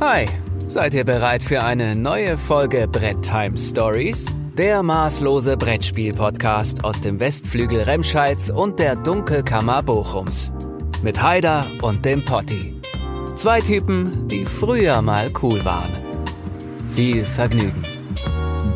Hi, seid ihr bereit für eine neue Folge Brett Time Stories? Der maßlose Brettspiel-Podcast aus dem Westflügel Remscheids und der Dunkelkammer Bochums. Mit Haider und dem Potti. Zwei Typen, die früher mal cool waren. Viel Vergnügen.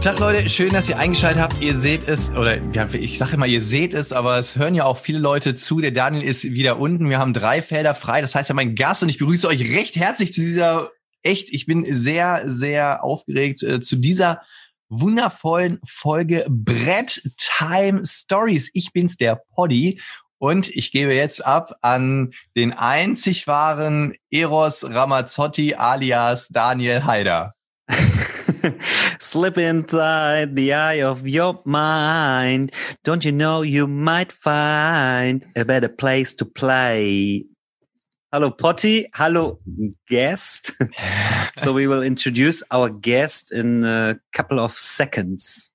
Tag Leute, schön, dass ihr eingeschaltet habt. Ihr seht es, oder ja, ich sage immer, ihr seht es, aber es hören ja auch viele Leute zu. Der Daniel ist wieder unten. Wir haben drei Felder frei. Das heißt, ja mein Gast und ich begrüße euch recht herzlich zu dieser, echt, ich bin sehr, sehr aufgeregt äh, zu dieser wundervollen Folge Brett Time Stories. Ich bin's, der Poddy. Und ich gebe jetzt ab an den einzig wahren Eros Ramazzotti alias Daniel Haider. Slip inside the eye of your mind. Don't you know you might find a better place to play? Hello, Potty. Hello, guest. so we will introduce our guest in a couple of seconds.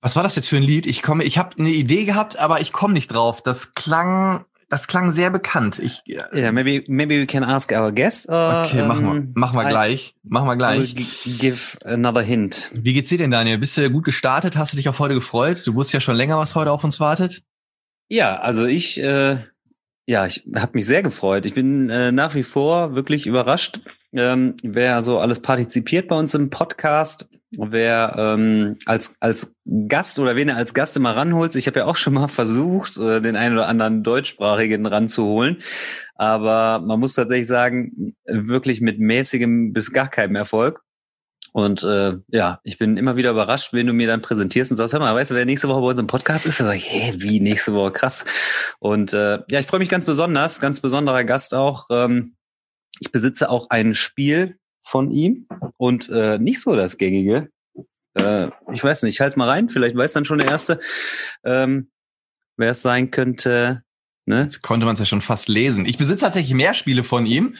Was war das jetzt für ein Lied? Ich komme, ich habe eine Idee gehabt, aber ich komme nicht drauf. Das klang, das klang sehr bekannt. Ich, yeah, maybe maybe we can ask our guest. Or, okay, machen wir, um, machen wir gleich, machen wir gleich. gi- give another hint. Wie geht's dir denn, Daniel? Bist du gut gestartet? Hast du dich auf heute gefreut? Du wusstest ja schon länger, was heute auf uns wartet. Ja, also ich, äh, ja, ich habe mich sehr gefreut. Ich bin äh, nach wie vor wirklich überrascht, ähm, wer so alles partizipiert bei uns im Podcast, wer ähm, als als Gast oder wen er als Gast immer ranholt. Ich habe ja auch schon mal versucht, äh, den einen oder anderen deutschsprachigen ranzuholen, aber man muss tatsächlich sagen, wirklich mit mäßigem bis gar keinem Erfolg. Und äh, ja, ich bin immer wieder überrascht, wenn du mir dann präsentierst und sagst, hör mal, weißt du, wer nächste Woche bei uns im Podcast ist? Dann sag ich, hä, wie nächste Woche? Krass. Und äh, ja, ich freue mich ganz besonders, ganz besonderer Gast auch. Ähm, ich besitze auch ein Spiel von ihm und äh, nicht so das gängige. Äh, ich weiß nicht, ich halte mal rein, vielleicht weiß dann schon der Erste, ähm, wer es sein könnte. Ne? Jetzt konnte man es ja schon fast lesen. Ich besitze tatsächlich mehr Spiele von ihm.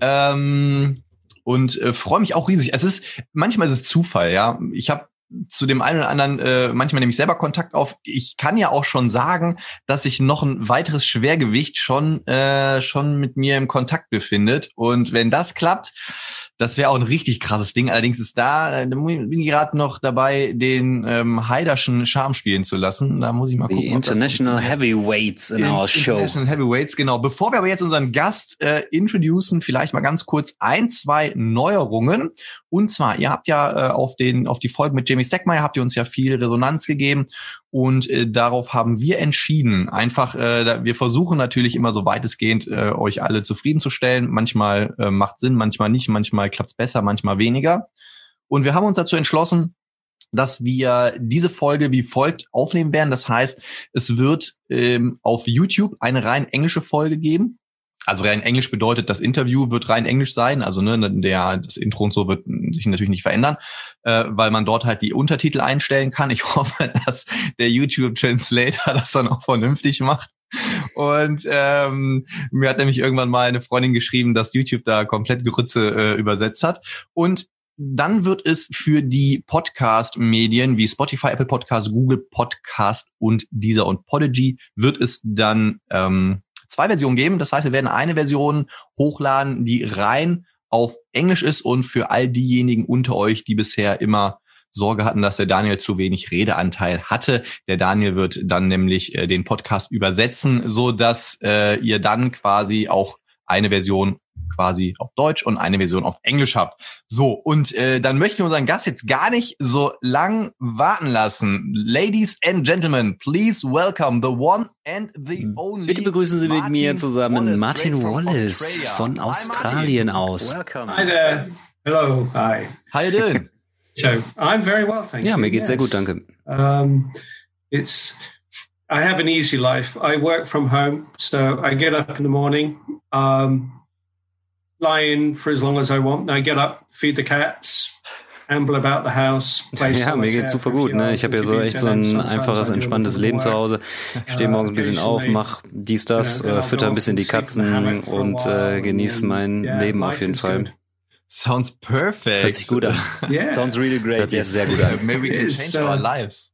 Ähm, und äh, freue mich auch riesig. Es ist, manchmal ist es Zufall, ja. Ich habe zu dem einen oder anderen äh, manchmal nehme ich selber Kontakt auf. Ich kann ja auch schon sagen, dass sich noch ein weiteres Schwergewicht schon äh, schon mit mir im Kontakt befindet. Und wenn das klappt, das wäre auch ein richtig krasses Ding. Allerdings ist da, äh, da bin ich gerade noch dabei, den ähm, Haiderschen Charme spielen zu lassen. Da muss ich mal gucken. das International. Heavyweights in our show. International Heavyweights, genau. Bevor wir aber jetzt unseren Gast äh, introducen, vielleicht mal ganz kurz ein, zwei Neuerungen. Und zwar, ihr habt ja äh, auf den auf die Folge mit Jamie Steckmeier habt ihr uns ja viel Resonanz gegeben und äh, darauf haben wir entschieden. Einfach, äh, wir versuchen natürlich immer so weitestgehend äh, euch alle zufriedenzustellen. Manchmal äh, macht Sinn, manchmal nicht, manchmal klappt's besser, manchmal weniger. Und wir haben uns dazu entschlossen, dass wir diese Folge wie folgt aufnehmen werden. Das heißt, es wird ähm, auf YouTube eine rein englische Folge geben. Also rein Englisch bedeutet, das Interview wird rein Englisch sein. Also ne, der, das Intro und so wird sich natürlich nicht verändern, äh, weil man dort halt die Untertitel einstellen kann. Ich hoffe, dass der YouTube Translator das dann auch vernünftig macht. Und ähm, mir hat nämlich irgendwann mal eine Freundin geschrieben, dass YouTube da komplett Grütze äh, übersetzt hat. Und dann wird es für die Podcast-Medien wie Spotify, Apple Podcast, Google Podcast und dieser und Podigy wird es dann ähm, zwei Versionen geben. Das heißt, wir werden eine Version hochladen, die rein auf Englisch ist und für all diejenigen unter euch, die bisher immer Sorge hatten, dass der Daniel zu wenig Redeanteil hatte. Der Daniel wird dann nämlich äh, den Podcast übersetzen, so dass äh, ihr dann quasi auch eine Version quasi auf Deutsch und eine Version auf Englisch habt. So, und äh, dann möchten wir unseren Gast jetzt gar nicht so lang warten lassen. Ladies and Gentlemen, please welcome the one and the only. Bitte begrüßen Sie mit Martin mir zusammen Wallace, Martin Wallace Australia. von Hi, Australien Martin. aus. Hi there. Hello. Hi. How you doing? Joe. I'm very well, thank Ja, you. mir geht's sehr gut, Yes. danke. Um, it's I have an easy life. I work from home, so I get up in the morning, um, lie in for as long as I want. I get up, feed the cats, amble about the house. Play Ja, mir geht's super gut. Ne? Ich habe ja so echt so ein einfaches, entspanntes Leben bit zu. Hause. Ich stehe Uh, morgens ein bisschen auf, mach dies, das, äh, fütter ein bisschen die Katzen und äh, and genieße mein Leben auf life jeden Fall. Sounds perfect. Hört sich gut an. Yeah. Sounds really great. Hört sich Yes. sehr gut an. Maybe we can change uh, our lives.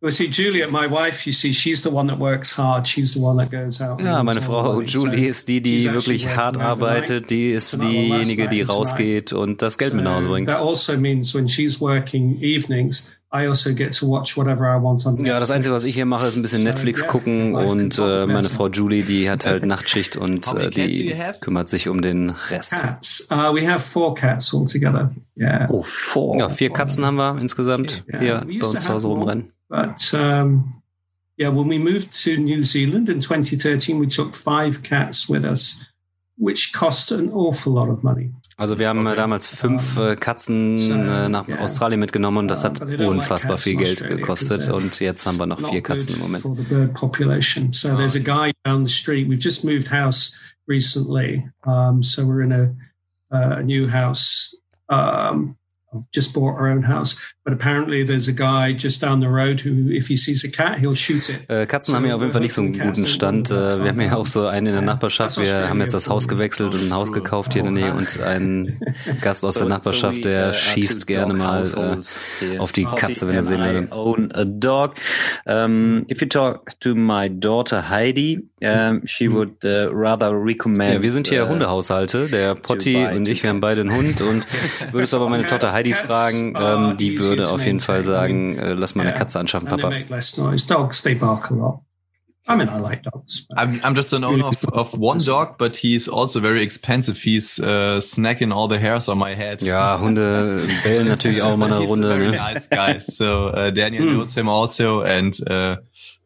Well, see, Juliet, my wife, you see, she's the one that works hard. She's the one that goes out. Ja, meine Frau Julie ist die, die wirklich hart arbeitet. Die ist diejenige, die rausgeht und das Geld mit nach Hause bringt. That also means when she's working evenings, I also get to watch whatever I want on Ja, das Einzige, was ich hier mache, ist ein bisschen Netflix gucken und äh, meine Frau Julie, die hat halt Nachtschicht und äh, die kümmert sich um den Rest. Cats. Uh, we have four cats altogether. Yeah. Oh, four. Ja, vier Katzen haben wir insgesamt hier bei uns zu Hause rumrennen. But um, yeah, when we moved to New Zealand in 2013, we took five cats with us, which cost an awful lot of money. Also wir haben okay. damals fünf äh, Katzen äh, nach Australien mitgenommen und das hat unfassbar viel Geld gekostet und jetzt haben wir noch vier Katzen im Moment. So there's a guy down the street. We've just moved house recently, um, so we're in a, uh, new house. Um, just bought our own house. But apparently there's a guy just down the road who, if he sees a cat, he'll shoot it. Äh, Katzen so haben ja auf jeden Fall nicht so einen guten Stand. Äh, wir haben ja auch so einen in der Nachbarschaft. Wir haben jetzt das Haus gewechselt und ein Haus gekauft hier in der Nähe und ein Gast aus der Nachbarschaft, der schießt gerne mal äh, auf die Katze, wenn er sehen würde. Own a dog. Um, if you talk to my daughter Heidi, um, she hm. would uh, rather recommend. Ja, wir sind hier uh, Hundehaushalte. Der Potti und ich, wir haben beide einen Hund und würdest aber meine Tochter Heidi fragen, ähm, die würde auf jeden Fall sagen, äh, lass mal eine Katze anschaffen, Papa. I mean, I like dogs. I'm, I'm just an owner of, of one dog, but he's also very expensive. He's uh, snacking all the hairs on my head. Ja, Hunde bellen natürlich auch mal eine Runde. A very ne? nice guy. So uh, Daniel mm. knows him also, and uh,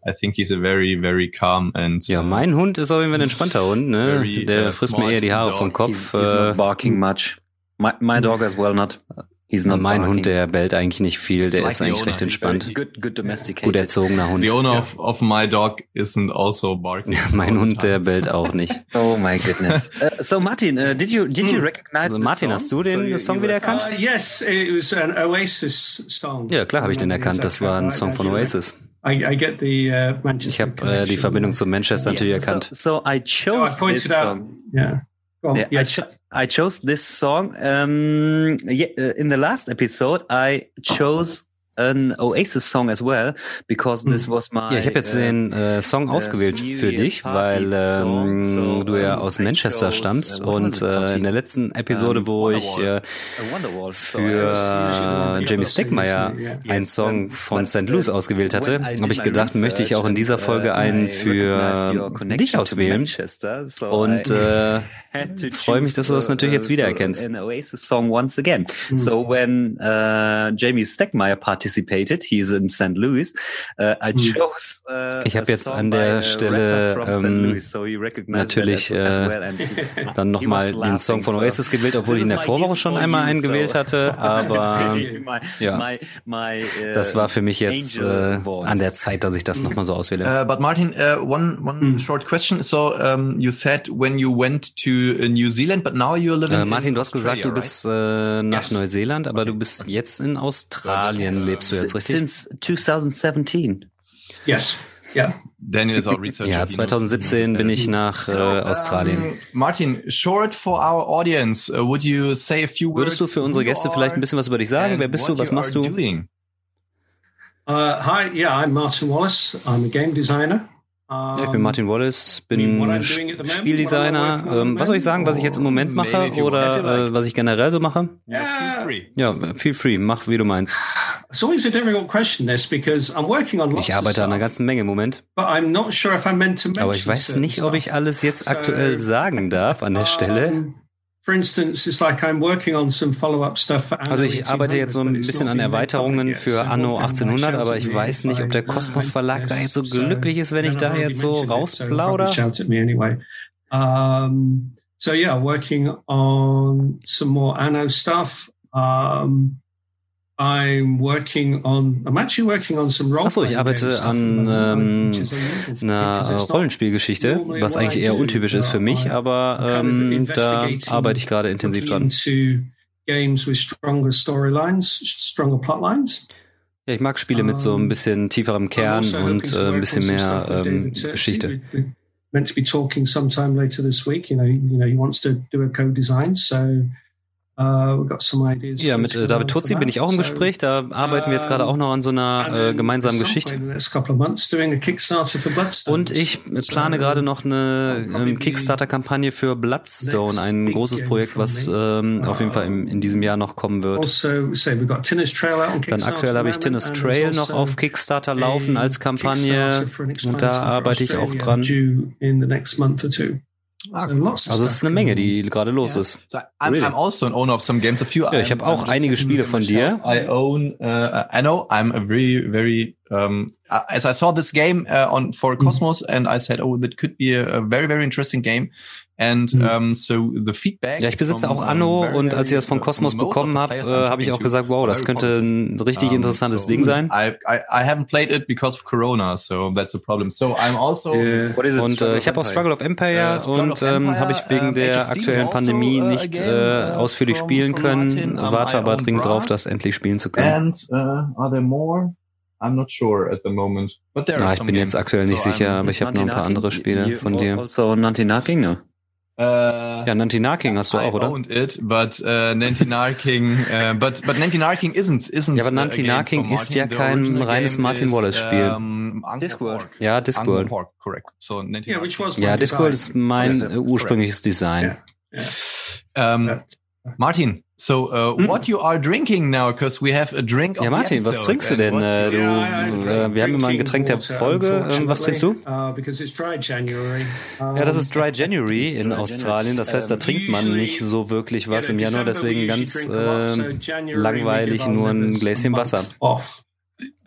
I think he's a very, very calm and. Ja, mein Hund ist auf jeden Fall ein entspannter Hund. Ne? Very, Der frisst mir eher die Haare dog. vom Kopf. He's, he's not barking much. My, my dog as well not. He's not mein. Hund, der bellt eigentlich nicht viel, der ist eigentlich recht entspannt. Good, good domesticated. Gut erzogener Hund. The owner of, of my dog isn't also barking. Ja, mein Hund, der bellt auch nicht. oh my goodness. Uh, so Martin, uh, did you did you hmm. recognize also Martin, hast du den so Song wieder erkannt? Uh, yes, it was an Oasis song. Ja, klar habe ich den erkannt. Das war ein Song von Oasis. I, I get the, uh, Manchester ich habe äh, die Verbindung zu Manchester yes, natürlich erkannt. So, so I chose no, I this song. Yeah. Yeah, yes. I, cho I, chose this song. Um, yeah, uh, in the last episode, I chose an Oasis Song as well, because this hm. was my. Ja, ich habe jetzt den äh, Song ausgewählt für dich, weil ähm, du ja aus Manchester stammst und äh, in der letzten Episode, wo ich äh, für äh, Jamie Stegmaier einen Song von St. Louis ausgewählt hatte, habe ich gedacht, möchte ich auch in dieser Folge einen für dich auswählen und äh, freue mich, dass du das natürlich jetzt wiedererkennst. An Oasis Song once again. So when uh, Jamie Stegmaier participated. He's in St. Louis. Uh, I hm. chose, uh, ich habe jetzt an der Stelle ähm, so natürlich äh, well dann nochmal den Song von Oasis gewählt, obwohl ich in der Vorwoche schon einmal einen gewählt hatte. Aber ja, uh, das war für mich jetzt äh, an der Zeit, dass ich das nochmal so auswähle. Uh, but Martin, uh, one one mm. short question. So um, you said when you went to uh, New Zealand, but now you're living. Äh, Martin, du hast gesagt, du bist äh, nach yes. Neuseeland, aber du bist jetzt in Australien lebst du jetzt richtig? Since 2017. Yes. Yeah. Daniel is our researcher. Ja, 2017 bin ich nach äh, Australien. Um, Martin, short for our audience, uh, would you say a few words? Würdest du für unsere Gäste vielleicht ein bisschen was über dich sagen? Wer bist du? Was machst du? Uh, hi, yeah, I'm Martin Wallace. I'm a game designer. Ja, ich bin Martin Wallace, bin Spieldesigner. Ähm, was soll ich sagen, was ich jetzt im Moment mache oder äh, was ich generell so mache? Ja, feel free, mach wie du meinst. Ich arbeite an einer ganzen Menge im Moment. Aber ich weiß nicht, ob ich alles jetzt aktuell sagen darf an der Stelle. Also ich arbeite jetzt so ein bisschen an Erweiterungen für Anno 1800, aber ich weiß nicht, ob der Kosmos Verlag da jetzt so glücklich ist, wenn ich da jetzt so rausplauder. so yeah, working on some more Anno stuff. Um, I'm working on, I'm actually working on some Achso, ich arbeite an ähm, einer Rollenspielgeschichte, was eigentlich eher untypisch ist für mich, aber ähm, da arbeite ich gerade intensiv dran. Games with stronger storylines, stronger plotlines. Ja, ich mag Spiele mit so ein bisschen tieferem Kern also und äh, ein bisschen mehr ähm, Geschichte. Meant to be talking sometime later this week. You know, you know, he wants to do a co-design, so Ja, for mit äh, David for Tuzzi bin ich auch im. Gespräch. Da arbeiten wir jetzt gerade auch noch an so einer äh, gemeinsamen Geschichte. Und ich plane gerade noch eine ähm, Kickstarter-Kampagne für Bloodstone, ein großes Projekt, was ähm, auf jeden Fall im, in diesem Jahr noch kommen wird. Also, Dann aktuell habe ich and Trail noch also auf Kickstarter laufen als Kampagne und da arbeite ich auch dran. Ah, Also es ist eine Menge, die gerade los Ja. ist. So I'm, Really? I'm also an owner of some games. A few. Ja, ich habe auch einige Spiele von dir. I own. Uh, I know. I'm a very, very. Um, as I saw this game uh, on for Cosmos, and I said, "Oh, that could be a, a very, very interesting game." And Mhm. um, so the feedback. Ja, ich besitze auch um, Anno very, und als ich das von uh, Cosmos bekommen habe, äh, habe ich auch gesagt, wow, das könnte ein richtig Um, interessantes so Ding sein. I, I I haven't played it because of Corona, so that's a problem. So I'm also. Yeah. Und äh, ich habe auch Struggle of Empire Struggle und ähm, habe ich wegen ähm, der HSD aktuellen is Pandemie also, uh, nicht äh, uh, ausführlich from- spielen from können, um, warte aber dringend drauf, das endlich spielen zu können. And uh, are there more? I'm not sure at the moment. But there Ah, are ich bin jetzt aktuell nicht So sicher, I'm- aber ich habe noch ein paar andere Spiele von dir. Also Nantinaking, ne? Uh, Ja, Nantinaking hast du I auch, oder? owned it, but uh, Nantinarking, uh, but but Nantinarking isn't isn't. Ja, aber game from ist ja kein reines game Martin is, Wallace-Spiel. um, Discworld. Ja, Discworld. Pork, correct. So Nantinarking. Yeah, which was Ja, Discworld ist mein Yes, äh, ursprüngliches Design. Yeah. Um, Yeah. Martin, so uh, Hm. what you are drinking now? Because we have a drink. of Ja, Martin, was trinkst du denn? Äh, du, äh, wir haben immer ein Getränk der Folge. Ähm, was trinkst du? uh, because it's dry January. Um, Ja, das ist Dry January It's in Dry Australien. Das heißt, da trinkt man usually- nicht so wirklich was im Januar. Deswegen ganz drink a lot, so January we langweilig nur ein Gläschen Wasser. month Off.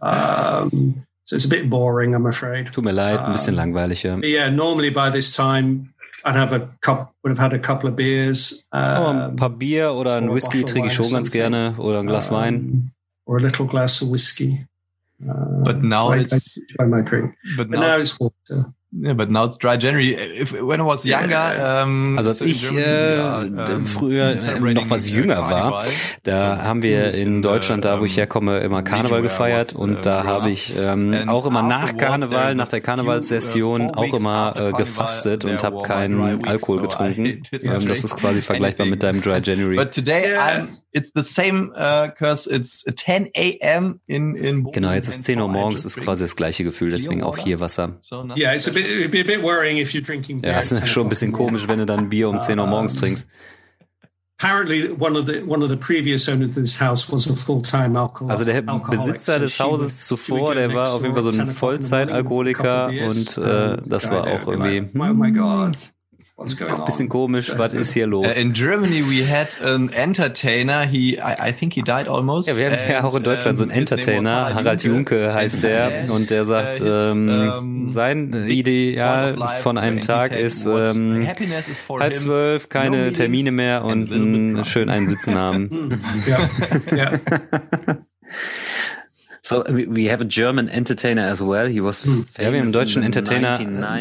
Um, so it's a bit boring, I'm afraid. Tut mir leid, ein bisschen langweilig. Ja. Yeah, normally by this time I'd have a cup, would have had a couple of beers. Aber Um, ein paar Bier oder ein or a Whisky of trinke ich wine schon or ganz gerne oder ein Glas Wein. um, Or a little glass of whiskey. Uh, But now so I- I it's- my drink. But But now, now it's water. Yeah, but now it's dry January. If when I was younger, Yeah. um, Also als ich Germany, äh, are, um, früher äh, celebrating, noch was uh, jünger war, da So, haben wir in Deutschland, da wo ich um, herkomme, immer Karneval gefeiert was, und uh, da habe ich ähm, auch immer nach Karneval, nach der uh, Karnevalssession four auch immer äh, gefastet und habe keinen Alkohol getrunken. Ähm, das ist quasi vergleichbar mit deinem Dry January. But today Yeah. I'm, it's the same because it's 10 a.m. in in Bochum Genau, jetzt ist and 10 Uhr morgens, ist quasi das gleiche Gefühl, deswegen auch hier Wasser. Yeah, it's a bit, it'd be a bit worrying if you're drinking beer. Ja, ist 10 schon ein bisschen komisch, wenn du dann Bier um 10 Uhr morgens trinkst. Apparently, one of the one of the previous owners of this house was a full-time alcohol. Also der alcoholic, Besitzer so des Hauses zuvor, der war auf jeden Fall so ein at 10 o'clock in the morning with a Vollzeitalkoholiker und äh, and das war auch irgendwie oh my hm, god, what's going on? ein bisschen komisch, was ist hier los? Uh, in Germany, we had an entertainer. He, I, I think he died almost. Ja, wir haben ja auch in Deutschland so einen Entertainer, Harald Junke heißt der, und der sagt, uh, his, ähm, um, sein Ideal von einem Tag ist ähm, for halb zwölf, no keine Termine mehr und schön einen Sitzen haben. Yeah, yeah. So we, have a German entertainer as well. He was Hm. ja, wir haben einen deutschen Entertainer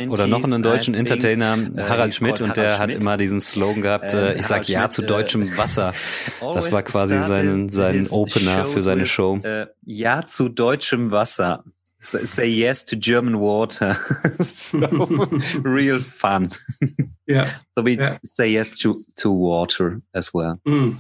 oder noch einen deutschen Entertainer, Harald Schmidt, und der hat immer diesen Slogan gehabt, äh, ich sag ja zu deutschem Wasser. Das war quasi sein, sein Opener für seine Show. Ja zu deutschem Wasser. Say yes to German water. so real fun. yeah. So we Yeah. say yes to, to water as well. Mm.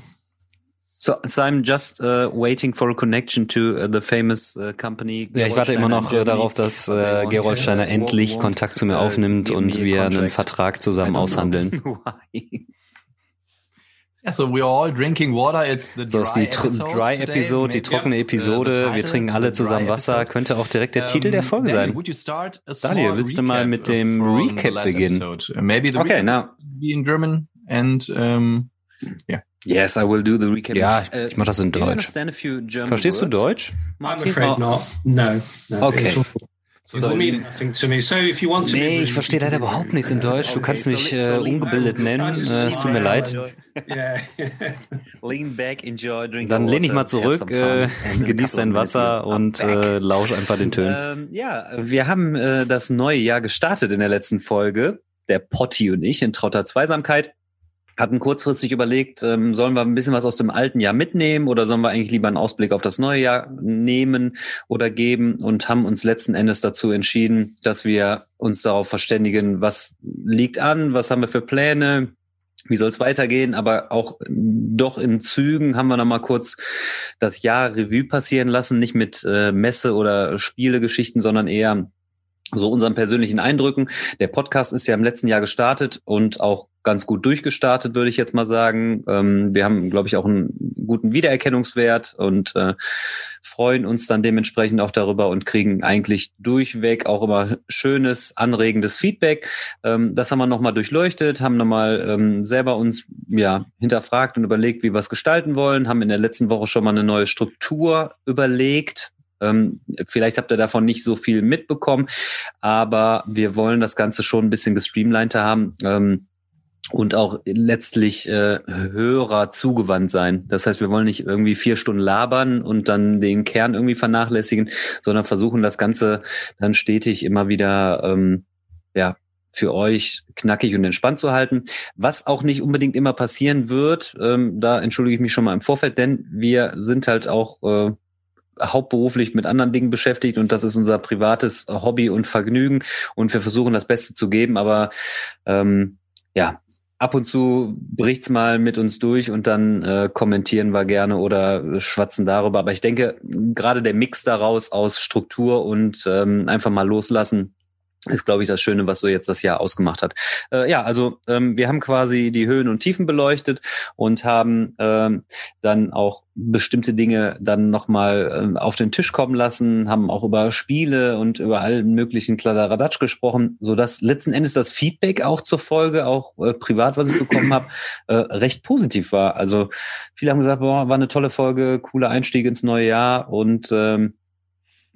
So, so I'm just uh, waiting for a connection to uh, the famous uh, company. Ja, ich warte immer noch äh, darauf, dass äh, Gerold Steiner endlich Kontakt zu mir aufnimmt und wir einen Vertrag zusammen aushandeln. Yeah, so we are all drinking water. It's the So ist die dry Tr- episode Dry today. Episode, die Maybe trockene it's, uh, the Episode. Wir trinken alle the dry zusammen Wasser. episode. Könnte auch direkt der Um, Titel der Folge sein. Daniel, willst du mal mit dem Recap beginnen? episode? Uh, Maybe the Okay, recap now. be in German and um, Yes, I will do the recap. Ja, ich- ich mach das in Deutsch. Verstehst du words? Deutsch? I'm Martin? afraid Oh, not. No. no Okay. So, mean nothing to me. So if you want to. Nee, ich verstehe leider überhaupt nichts in Deutsch. Du kannst mich äh, ungebildet nennen. Äh, es tut mir leid. Yeah. Lean back, enjoy, drink Dann lehn dich mal zurück, äh, genieß dein Wasser und äh, lausch einfach den Tönen. Ähm, ja, wir haben äh, das neue Jahr gestartet in der letzten Folge. Der Potti und ich in trauter Zweisamkeit hatten kurzfristig überlegt, ähm, sollen wir ein bisschen was aus dem alten Jahr mitnehmen oder sollen wir eigentlich lieber einen Ausblick auf das neue Jahr nehmen oder geben und haben uns letzten Endes dazu entschieden, dass wir uns darauf verständigen, was liegt an, was haben wir für Pläne, wie soll es weitergehen, aber auch doch in Zügen haben wir noch mal kurz das Jahr Revue passieren lassen, nicht mit äh, Messe oder Spielegeschichten, sondern eher so unseren persönlichen Eindrücken. Der Podcast ist ja im letzten Jahr gestartet und auch ganz gut durchgestartet, würde ich jetzt mal sagen. Ähm, wir haben, glaube ich, auch einen guten Wiedererkennungswert und äh, freuen uns dann dementsprechend auch darüber und kriegen eigentlich durchweg auch immer schönes, anregendes Feedback. Ähm, das haben wir nochmal durchleuchtet, haben nochmal ähm, selber uns ja hinterfragt und überlegt, wie wir es gestalten wollen, haben in der letzten Woche schon mal eine neue Struktur überlegt, ähm, vielleicht habt ihr davon nicht so viel mitbekommen, aber wir wollen das Ganze schon ein bisschen gestreamliner haben. Ähm, und auch letztlich äh, Hörer zugewandt sein. Das heißt, wir wollen nicht irgendwie vier Stunden labern und dann den Kern irgendwie vernachlässigen, sondern versuchen das Ganze dann stetig immer wieder ähm, ja für euch knackig und entspannt zu halten. Was auch nicht unbedingt immer passieren wird, ähm, da entschuldige ich mich schon mal im Vorfeld, denn wir sind halt auch äh, hauptberuflich mit anderen Dingen beschäftigt und das ist unser privates Hobby und Vergnügen und wir versuchen das Beste zu geben, aber ähm, ja, ab und zu bricht's mal mit uns durch und dann äh, kommentieren wir gerne oder schwatzen darüber. Aber ich denke, gerade der Mix daraus aus Struktur und ähm, einfach mal loslassen, ist, glaube ich, das Schöne, was so jetzt das Jahr ausgemacht hat. Äh, ja, also ähm, wir haben quasi die Höhen und Tiefen beleuchtet und haben ähm, dann auch bestimmte Dinge dann nochmal ähm, auf den Tisch kommen lassen, haben auch über Spiele und über allen möglichen Kladderadatsch gesprochen, so dass letzten Endes das Feedback auch zur Folge, auch äh, privat, was ich bekommen habe, äh, recht positiv war. Also viele haben gesagt, boah, war eine tolle Folge, cooler Einstieg ins neue Jahr und ähm,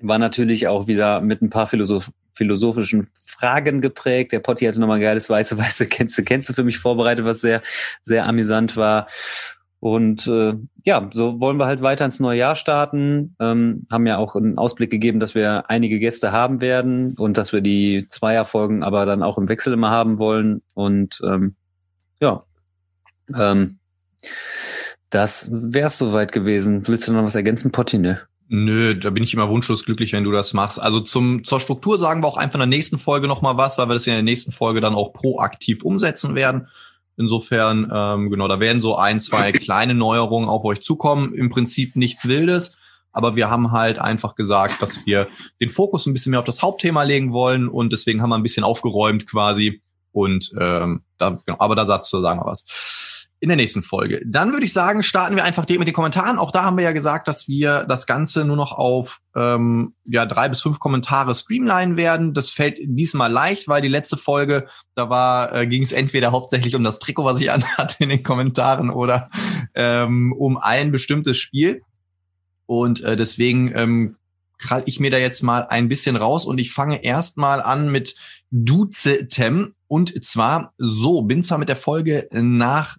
war natürlich auch wieder mit ein paar Philosoph philosophischen Fragen geprägt. Der Potti hatte nochmal ein geiles weiße, weiße kennst du für mich vorbereitet, was sehr, sehr amüsant war. Und äh, ja, so wollen wir halt weiter ins neue Jahr starten. Ähm, haben ja auch einen Ausblick gegeben, dass wir einige Gäste haben werden und dass wir die Zweierfolgen aber dann auch im Wechsel immer haben wollen. Und ähm, ja, ähm, das wär's soweit gewesen. Willst du noch was ergänzen, Potti? Ne? Nö, da bin ich immer wunschlos glücklich, wenn du das machst. Also zum, zur Struktur sagen wir auch einfach in der nächsten Folge nochmal was, weil wir das ja in der nächsten Folge dann auch proaktiv umsetzen werden. Insofern, ähm, genau, da werden so ein, zwei kleine Neuerungen auf euch zukommen. Im Prinzip nichts Wildes, aber wir haben halt einfach gesagt, dass wir den Fokus ein bisschen mehr auf das Hauptthema legen wollen und deswegen haben wir ein bisschen aufgeräumt quasi. Und ähm, da, genau, aber da sagst du sagen wir was in der nächsten Folge. Dann würde ich sagen, starten wir einfach mit den Kommentaren. Auch da haben wir ja gesagt, dass wir das Ganze nur noch auf ähm, ja drei bis fünf Kommentare streamline werden. Das fällt diesmal leicht, weil die letzte Folge, da war äh, ging es entweder hauptsächlich um das Trikot, was ich anhatte in den Kommentaren, oder ähm, um ein bestimmtes Spiel. Und äh, deswegen ähm, krall ich mir da jetzt mal ein bisschen raus und ich fange erstmal an mit Duzetem. Und zwar so, bin zwar mit der Folge nach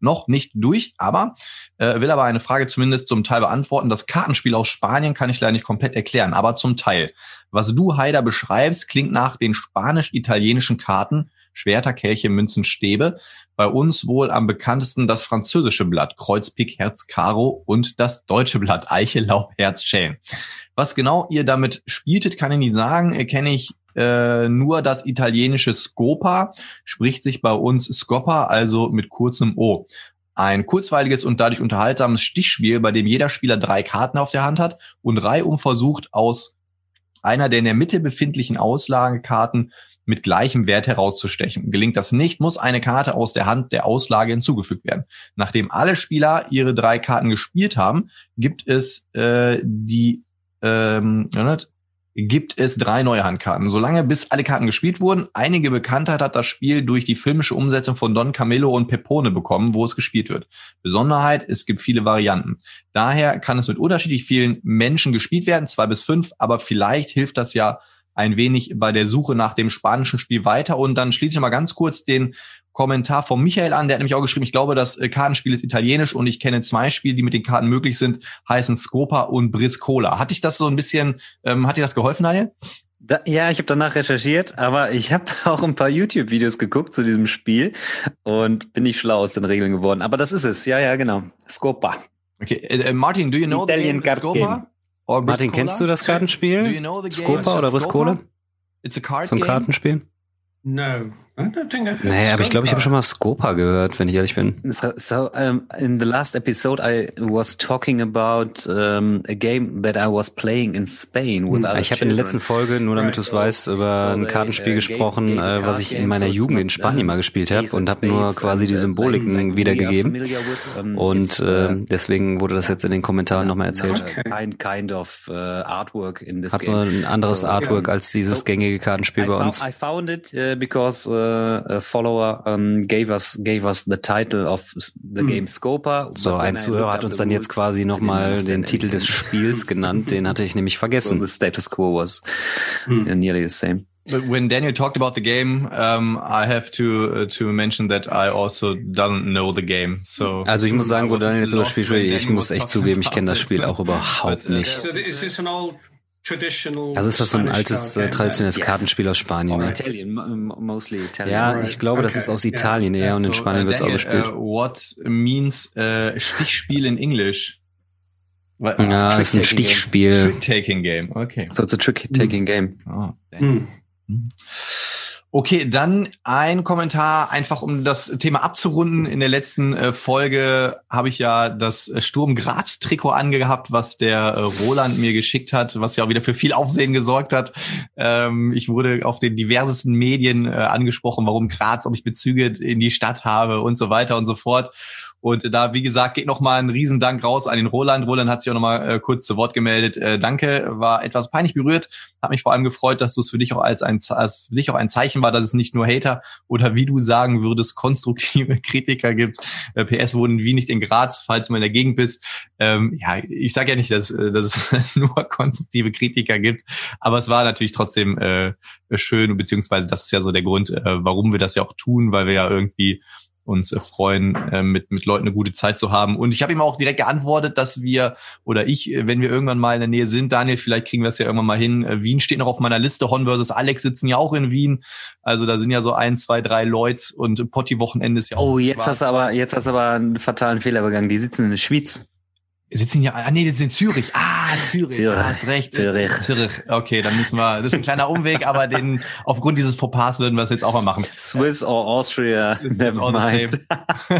noch nicht durch, aber äh, will aber eine Frage zumindest zum Teil beantworten. Das Kartenspiel aus Spanien kann ich leider nicht komplett erklären, aber zum Teil. Was du, Heider, beschreibst, klingt nach den spanisch-italienischen Karten Schwerter, Kelche, Münzen, Stäbe. Bei uns wohl am bekanntesten das französische Blatt Kreuz, Pik, Herz, Karo und das deutsche Blatt Eiche, Laub, Herz, Schälen. Was genau ihr damit spieltet, kann ich nicht sagen. Erkenne ich äh, nur das italienische Scopa spricht sich bei uns Scopa, also mit kurzem O. Ein kurzweiliges und dadurch unterhaltsames Stichspiel, bei dem jeder Spieler drei Karten auf der Hand hat und reihum versucht, aus einer der in der Mitte befindlichen Auslagekarten mit gleichem Wert herauszustechen. Gelingt das nicht, muss eine Karte aus der Hand der Auslage hinzugefügt werden. Nachdem alle Spieler ihre drei Karten gespielt haben, gibt es äh, die ähm, gibt es drei neue Handkarten. Solange bis alle Karten gespielt wurden, einige Bekanntheit hat das Spiel durch die filmische Umsetzung von Don Camillo und Pepone bekommen, wo es gespielt wird. Besonderheit, es gibt viele Varianten. Daher kann es mit unterschiedlich vielen Menschen gespielt werden, zwei bis fünf, aber vielleicht hilft das ja ein wenig bei der Suche nach dem spanischen Spiel weiter. Und dann schließe ich mal ganz kurz den Kommentar von Michael an, der hat nämlich auch geschrieben, ich glaube, das äh, Kartenspiel ist italienisch und ich kenne zwei Spiele, die mit den Karten möglich sind, heißen Scopa und Briscola. Hat dich das so ein bisschen, ähm, hat dir das geholfen, Daniel? Da, ja, ich habe danach recherchiert, aber ich habe auch ein paar YouTube-Videos geguckt zu diesem Spiel und bin nicht schlau aus den Regeln geworden. Aber das ist es, ja, ja, genau. Scopa. Okay, äh, äh Martin, do you know Italian the game Martin, kennst du das Kartenspiel? Do you know Scopa oder Briscola? It's a card so ein Kartenspiel? No. Naja, aber ich glaube, ich habe schon mal Scopa gehört, wenn ich ehrlich bin. So, so um, in the last episode, I was talking about um, a game that I was playing in Spain with other Ich habe in der letzten Folge, nur damit du es weißt, über ein Kartenspiel uh, gesprochen, äh, was ich in meiner Jugend in Spanien mal gespielt habe und habe nur quasi die Symboliken wiedergegeben. Und äh, deswegen wurde das jetzt in den Kommentaren nochmal erzählt. Kind of uh, artwork in this Hat so ein anderes Artwork als dieses gängige Kartenspiel bei uns. I found it uh, because a follower um, gave us gave us the title of the game Scopa. So ein Zuhörer hat uns dann jetzt quasi nochmal den Titel des Spiels genannt, den hatte ich nämlich vergessen. So the status quo was mm. nearly the same. But when Daniel talked about the game, um, I have to uh, to mention that I also don't know the game. So also ich muss sagen, wo Daniel jetzt über das Spiel spricht, ich muss echt zugeben, ich kenne das Spiel auch überhaupt uh, nicht. Also ist das so ein altes, äh, traditionelles Kartenspiel aus Spanien, ne? Ja, ich glaube, das ist aus Italien eher und in Spanien wird es auch gespielt. Uh, what means uh, Stichspiel in English? Ja, das ist ein Stichspiel. Trick-taking game, okay. So it's a trick-taking game. Oh, hm. Okay, dann ein Kommentar, einfach um das Thema abzurunden. In der letzten äh, Folge habe ich ja das Sturm Graz Trikot angehabt, was der äh, Roland mir geschickt hat, was ja auch wieder für viel Aufsehen gesorgt hat. Ähm, ich wurde auf den diversesten Medien äh, angesprochen, warum Graz, ob ich Bezüge in die Stadt habe und so weiter und so fort. Und da, wie gesagt, geht nochmal ein Riesendank raus an den Roland. Roland hat sich auch nochmal äh, kurz zu Wort gemeldet. Äh, danke, war etwas peinlich berührt. Hat mich vor allem gefreut, dass du es für dich auch als ein, als für dich auch ein Zeichen war, dass es nicht nur Hater oder wie du sagen würdest, konstruktive Kritiker gibt. Äh, PS wurden wie nicht in Graz, falls du mal in der Gegend bist. Ähm, ja, ich sage ja nicht, dass, äh, dass es nur konstruktive Kritiker gibt, aber es war natürlich trotzdem äh, schön, beziehungsweise das ist ja so der Grund, äh, warum wir das ja auch tun, weil wir ja irgendwie uns äh, freuen, äh, mit, mit Leuten eine gute Zeit zu haben. Und ich habe ihm auch direkt geantwortet, dass wir oder ich, äh, wenn wir irgendwann mal in der Nähe sind, Daniel, vielleicht kriegen wir es ja irgendwann mal hin. Wien steht noch auf meiner Liste. Hon versus Alex sitzen ja auch in Wien. Also da sind ja so ein, zwei, drei Leute und Potti-Wochenende ist ja auch. Oh, jetzt hast du aber, jetzt hast du aber einen fatalen Fehler begangen. Die sitzen in der Schweiz sitzen ja, ah nee, die sind in Zürich. Ah, Zürich. Zürich. Ah, hast recht. Zürich. Zürich. Okay, dann müssen wir, das ist ein kleiner Umweg, aber den, aufgrund dieses Fauxpas würden wir es jetzt auch mal machen. Swiss or Austria, never mind.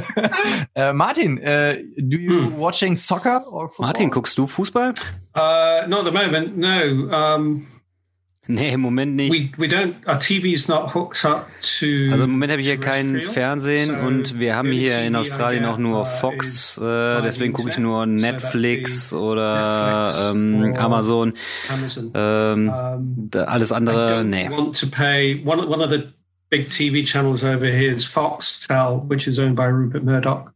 äh, Martin, äh, do you hm. watching soccer or football? Martin, guckst du Fußball? Uh, not at the moment, no. Um, Nee, im Moment nicht. We, we don't, our TV's not hooked up to also im Moment habe ich hier kein Fernsehen so und wir haben hier in Australien auch nur Fox, äh, deswegen gucke ich nur Netflix oder Netflix ähm, Amazon. Amazon. Ähm, alles andere, nee. Want to pay. One, one of the big TV channels over here is Foxtel, which is owned by Rupert Murdoch.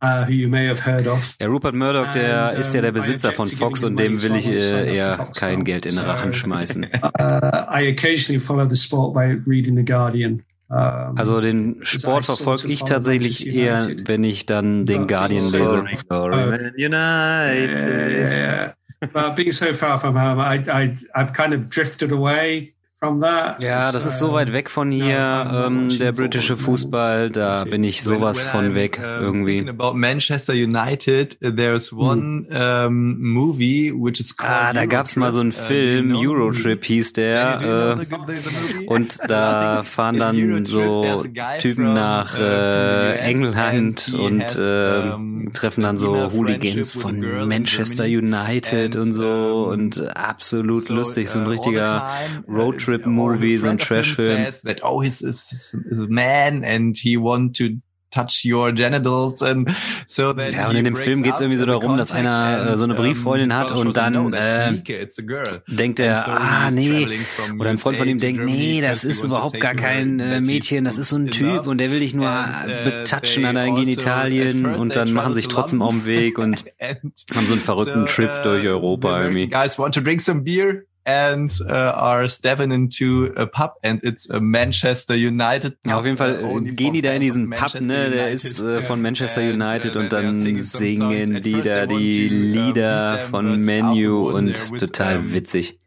Uh, who you may have heard of. Ja, Rupert Murdoch, der And, ist ja der Besitzer von Fox und dem will ich äh, eher kein Geld in den Rachen schmeißen. Uh, I occasionally follow the sport by reading the Guardian. Also den Sport verfolge ich tatsächlich eher, wenn ich dann den Guardian lese. United. Yeah, yeah, yeah. But being so far from home, I, I, I've kind of drifted away ja, das ist so weit weg von hier, ähm, der britische Fußball, da bin ich sowas von weg irgendwie. About Manchester United, there's hm. one um, movie which is called Ah, da gab's mal so einen uh, Film, Eurotrip hieß der, äh, und da fahren dann so Typen nach uh, äh, England und äh, treffen dann so Hooligans von Manchester United und so uh, und absolut lustig, so ein richtiger Roadtrip Trip-Movie, so ein Trash-Film. That, oh, he's, he's, he's a man and he want to touch your genitals and so then ja und in dem Film geht es irgendwie so darum dass einer äh, so eine Brieffreundin hat und dann äh, denkt er ah nee. oder ein Freund von ihm denkt nee das ist überhaupt gar kein äh, Mädchen das ist so ein Typ und der will dich nur uh, betatschen an deinen also Genitalien und dann machen sich trotzdem auf den Weg und haben so einen verrückten Trip durch Europa irgendwie. guys want to drink some beer and uh, are stepping into a pub and it's a Manchester United. Ja, auf jeden Fall uh, gehen die da in diesen Pub, ne? Der ist äh, von Manchester United and, und dann singen die da die Lieder von Menu und total witzig.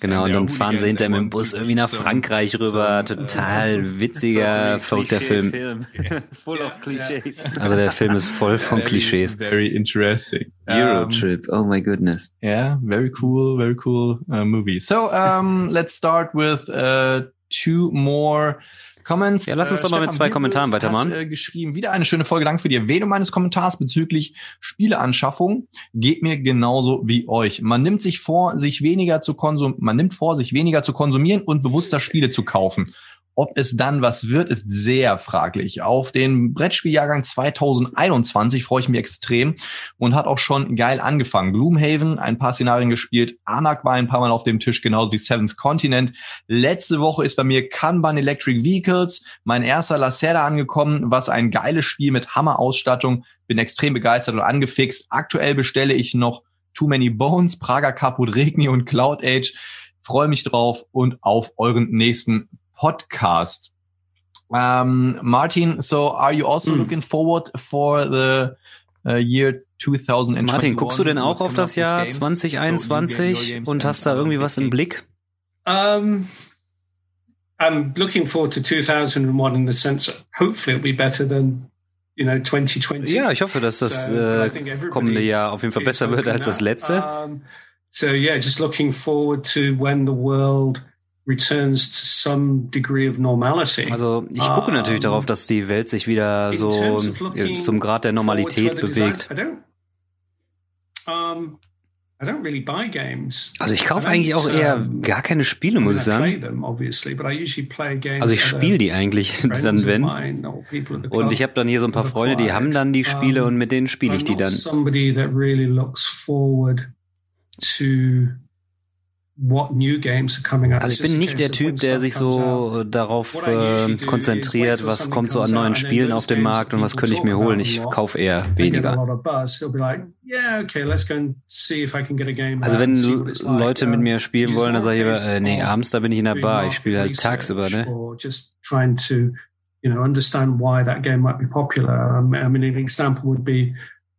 Genau, und dann fahren sie hinter mit dem Bus irgendwie nach Frankreich rüber. Total witziger, verrückter Film. Full of clichés. Also der Film ist voll von Klischees. Very interesting. Eurotrip, oh my goodness. Yeah, very cool, very cool uh, movie. So, um, let's start with uh, two more Comments. Ja, lass uns doch mal mit zwei Kommentaren weitermachen. Hat, äh, geschrieben, wieder eine schöne Folge. Danke für die Erwähnung meines Kommentars bezüglich Spieleanschaffung. Geht mir genauso wie euch. Man nimmt sich vor, sich weniger zu konsum, man nimmt vor, sich weniger zu konsumieren und bewusster Spiele zu kaufen. Ob es dann was wird, ist sehr fraglich. Auf den Brettspieljahrgang 2021 freue ich mich extrem und hat auch schon geil angefangen. Gloomhaven, ein paar Szenarien gespielt. Anak war ein paar Mal auf dem Tisch, genauso wie Seventh Continent. Letzte Woche ist bei mir Kanban Electric Vehicles, mein erster Lacerda angekommen, was ein geiles Spiel mit Hammer-Ausstattung. Bin extrem begeistert und angefixt. Aktuell bestelle ich noch Too Many Bones, Praga Caput Regni und Cloud Age. Freue mich drauf und auf euren nächsten podcast. Um, Martin, so are you also mm. looking forward for the uh, year 2021? Martin, guckst du denn auch auf das Jahr 2021 und hast da irgendwie was im Blick? Um, I'm looking forward to 2001 in the sense that hopefully it'll be better than you know 2020. Ja, ich hoffe, dass das äh, kommende Jahr auf jeden Fall besser wird als das letzte. Um, so yeah, just looking forward to when the world returns to some degree of normality. Also ich gucke natürlich um, darauf, dass die Welt sich wieder so zum Grad der Normalität bewegt. Also ich kaufe eigentlich auch eher gar keine Spiele, muss ich sagen. Also ich spiele die eigentlich dann, wenn. Und ich habe dann hier so ein paar Freunde, die haben dann die Spiele und mit denen spiele ich die dann. Also ich bin nicht der Typ, der sich so darauf äh, konzentriert, was kommt so an neuen Spielen auf dem Markt und was könnte ich mir holen. Ich kaufe eher weniger. Also wenn Leute mit mir spielen wollen, dann sage ich äh, nee, abends da bin ich in der Bar. Ich spiele halt tagsüber, ne? you know, understand why that game might be popular. I mean, an example would be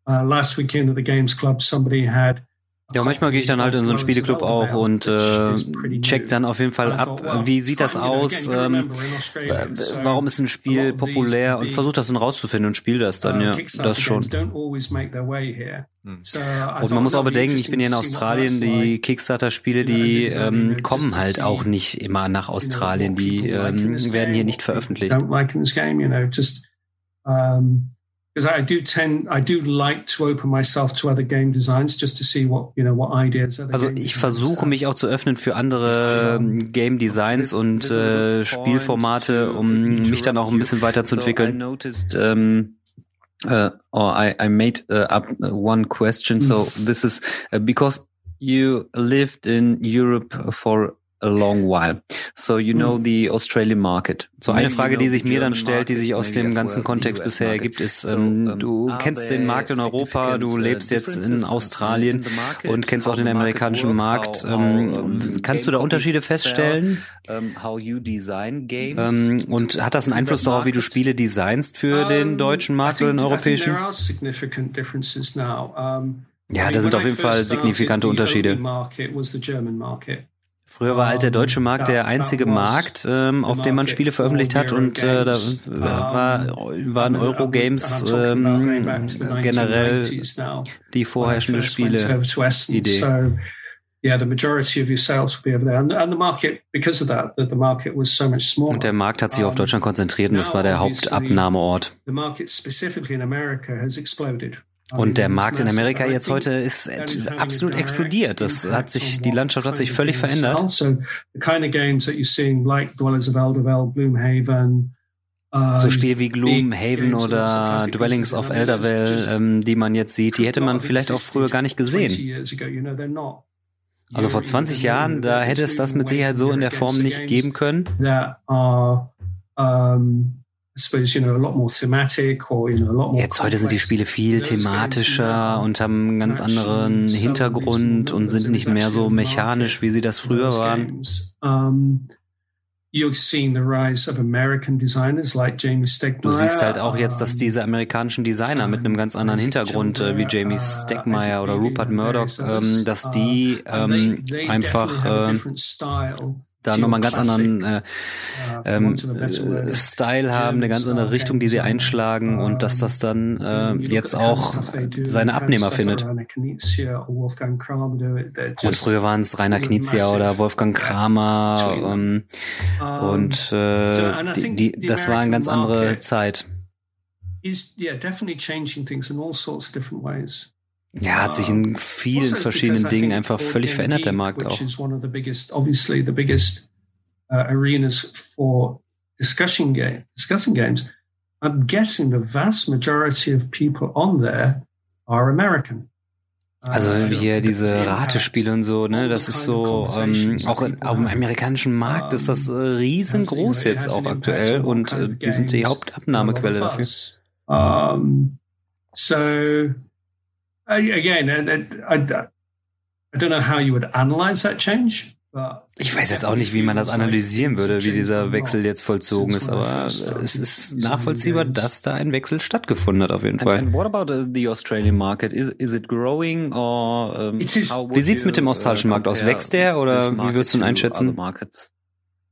uh, last weekend at the Games Club, somebody had ja, manchmal gehe ich dann halt in so einen Spieleclub auch und äh, check dann auf jeden Fall ab, wie sieht das aus, ähm, warum ist ein Spiel populär und versuche das dann rauszufinden und spiele das dann, ja, das schon. Hm. Und man muss auch bedenken, ich bin hier in Australien, die Kickstarter-Spiele, die ähm, kommen halt auch nicht immer nach Australien, die ähm, werden hier nicht veröffentlicht. Because I do tend, I do like to open myself to other game designs just to see what, you know, what ideas. Also ich versuche mich auch zu öffnen für andere Game Designs und äh, Spielformate, um mich dann auch ein bisschen weiterzuentwickeln. Um, uh, or I, I made uh, up one question. So this is uh, because you lived in Europe for a long while. So you know hm. the Australian market. So eine Frage, die sich mir dann stellt, die sich aus dem ganzen Kontext bisher ergibt, ist, ähm, du kennst den Markt in Europa, du uh, lebst jetzt in Australien und kennst auch den amerikanischen Markt. Ähm, kannst du da Unterschiede feststellen? Ähm, und hat das einen Einfluss darauf, wie du Spiele designst für den deutschen Markt oder den europäischen? Ja, da sind auf jeden Fall signifikante Unterschiede. Früher war halt der deutsche Markt der einzige Markt, ähm, auf dem man Spiele veröffentlicht hat und äh, da war, waren Eurogames ähm, generell die vorherrschende Spiele-Idee. Yeah, the majority of your sales will be over there, and, and the market because of that, the, the market was so much smaller. Und der Markt hat sich auf Deutschland konzentriert und das war der Hauptabnahmeort. The market specifically in America has exploded. Und der Markt in Amerika jetzt heute ist absolut explodiert. Das hat sich, die Landschaft hat sich völlig verändert. So Spiele wie Gloomhaven oder Dwellings of Eldervale, ähm, die man jetzt sieht, die hätte man vielleicht auch früher gar nicht gesehen. Also vor 20 Jahren, da hätte es das mit Sicherheit so in der Form nicht geben können. Jetzt heute sind die Spiele viel thematischer und haben einen ganz anderen Hintergrund und sind nicht mehr so mechanisch, wie sie das früher waren. Du siehst halt auch jetzt, dass diese amerikanischen Designer mit einem ganz anderen Hintergrund, äh, wie Jamie Stegmaier oder Rupert Murdoch, ähm, dass die ähm, einfach äh, da nochmal einen ganz anderen äh, ähm, äh, Style haben, eine ganz andere Richtung, die sie einschlagen und dass das dann äh, jetzt auch seine Abnehmer findet. Und früher waren es Rainer Knizia oder Wolfgang Kramer ähm, und äh, die, die, das war eine ganz andere Zeit. Ja, hat sich in vielen also verschiedenen Dingen einfach völlig verändert, der Markt auch. Uh, arenas for discussing, game, discussing games. I'm guessing the vast majority of people on there are American. Also uh, hier diese Ratespiele und so, ne, das ist so, ähm, auch auf dem amerikanischen Markt ist das äh, riesengroß jetzt auch aktuell und äh, die sind die Hauptabnahmequelle dafür. Um, so again, I, I, I don't know how you would analyze that change. Ich weiß jetzt auch nicht, wie man das analysieren würde, wie dieser Wechsel jetzt vollzogen ist, aber es ist nachvollziehbar, dass da ein Wechsel stattgefunden hat auf jeden Fall. And, what about uh, the Australian market? Is, is it growing or um, Wie sieht's mit dem uh, australischen Markt aus? Wächst der oder wie würdest du ihn einschätzen?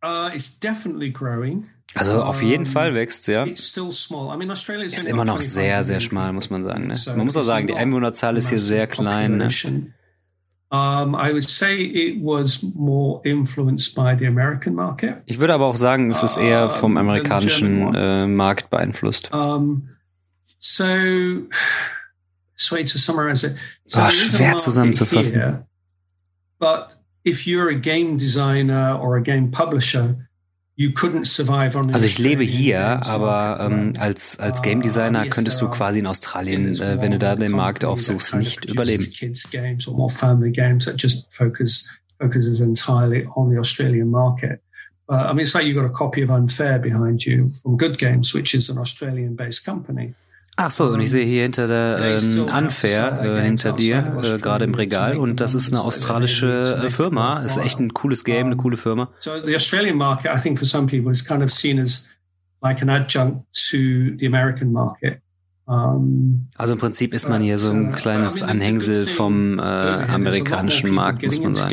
Uh, it's definitely growing. Also auf jeden Fall wächst ja. Ist immer noch sehr, sehr schmal, muss man sagen. Ne? Man muss auch sagen, die Einwohnerzahl ist hier sehr klein. Ne? Ich würde aber auch sagen, es ist eher vom amerikanischen äh, Markt beeinflusst. Oh, schwer zusammenzufassen. Here, but if you're a game designer or a game publisher, also ich lebe hier, aber ähm, als, als Game Designer könntest du quasi in Australien, äh, wenn du da den Markt aufsuchst, nicht überleben. But I mean, it's like you've got a copy of Unfair behind you from Good Games, which is an Australian-based company. Ach so, und ich sehe hier hinter der ähm, Unfair äh, hinter dir, äh, gerade im Regal, und das ist eine australische äh, Firma. Ist echt ein cooles Game, eine coole Firma. So the Australian market, I think for some people, is kind of seen as like an adjunct to the American market. Also im Prinzip ist man hier so ein kleines Anhängsel vom äh, amerikanischen Markt, muss man sagen.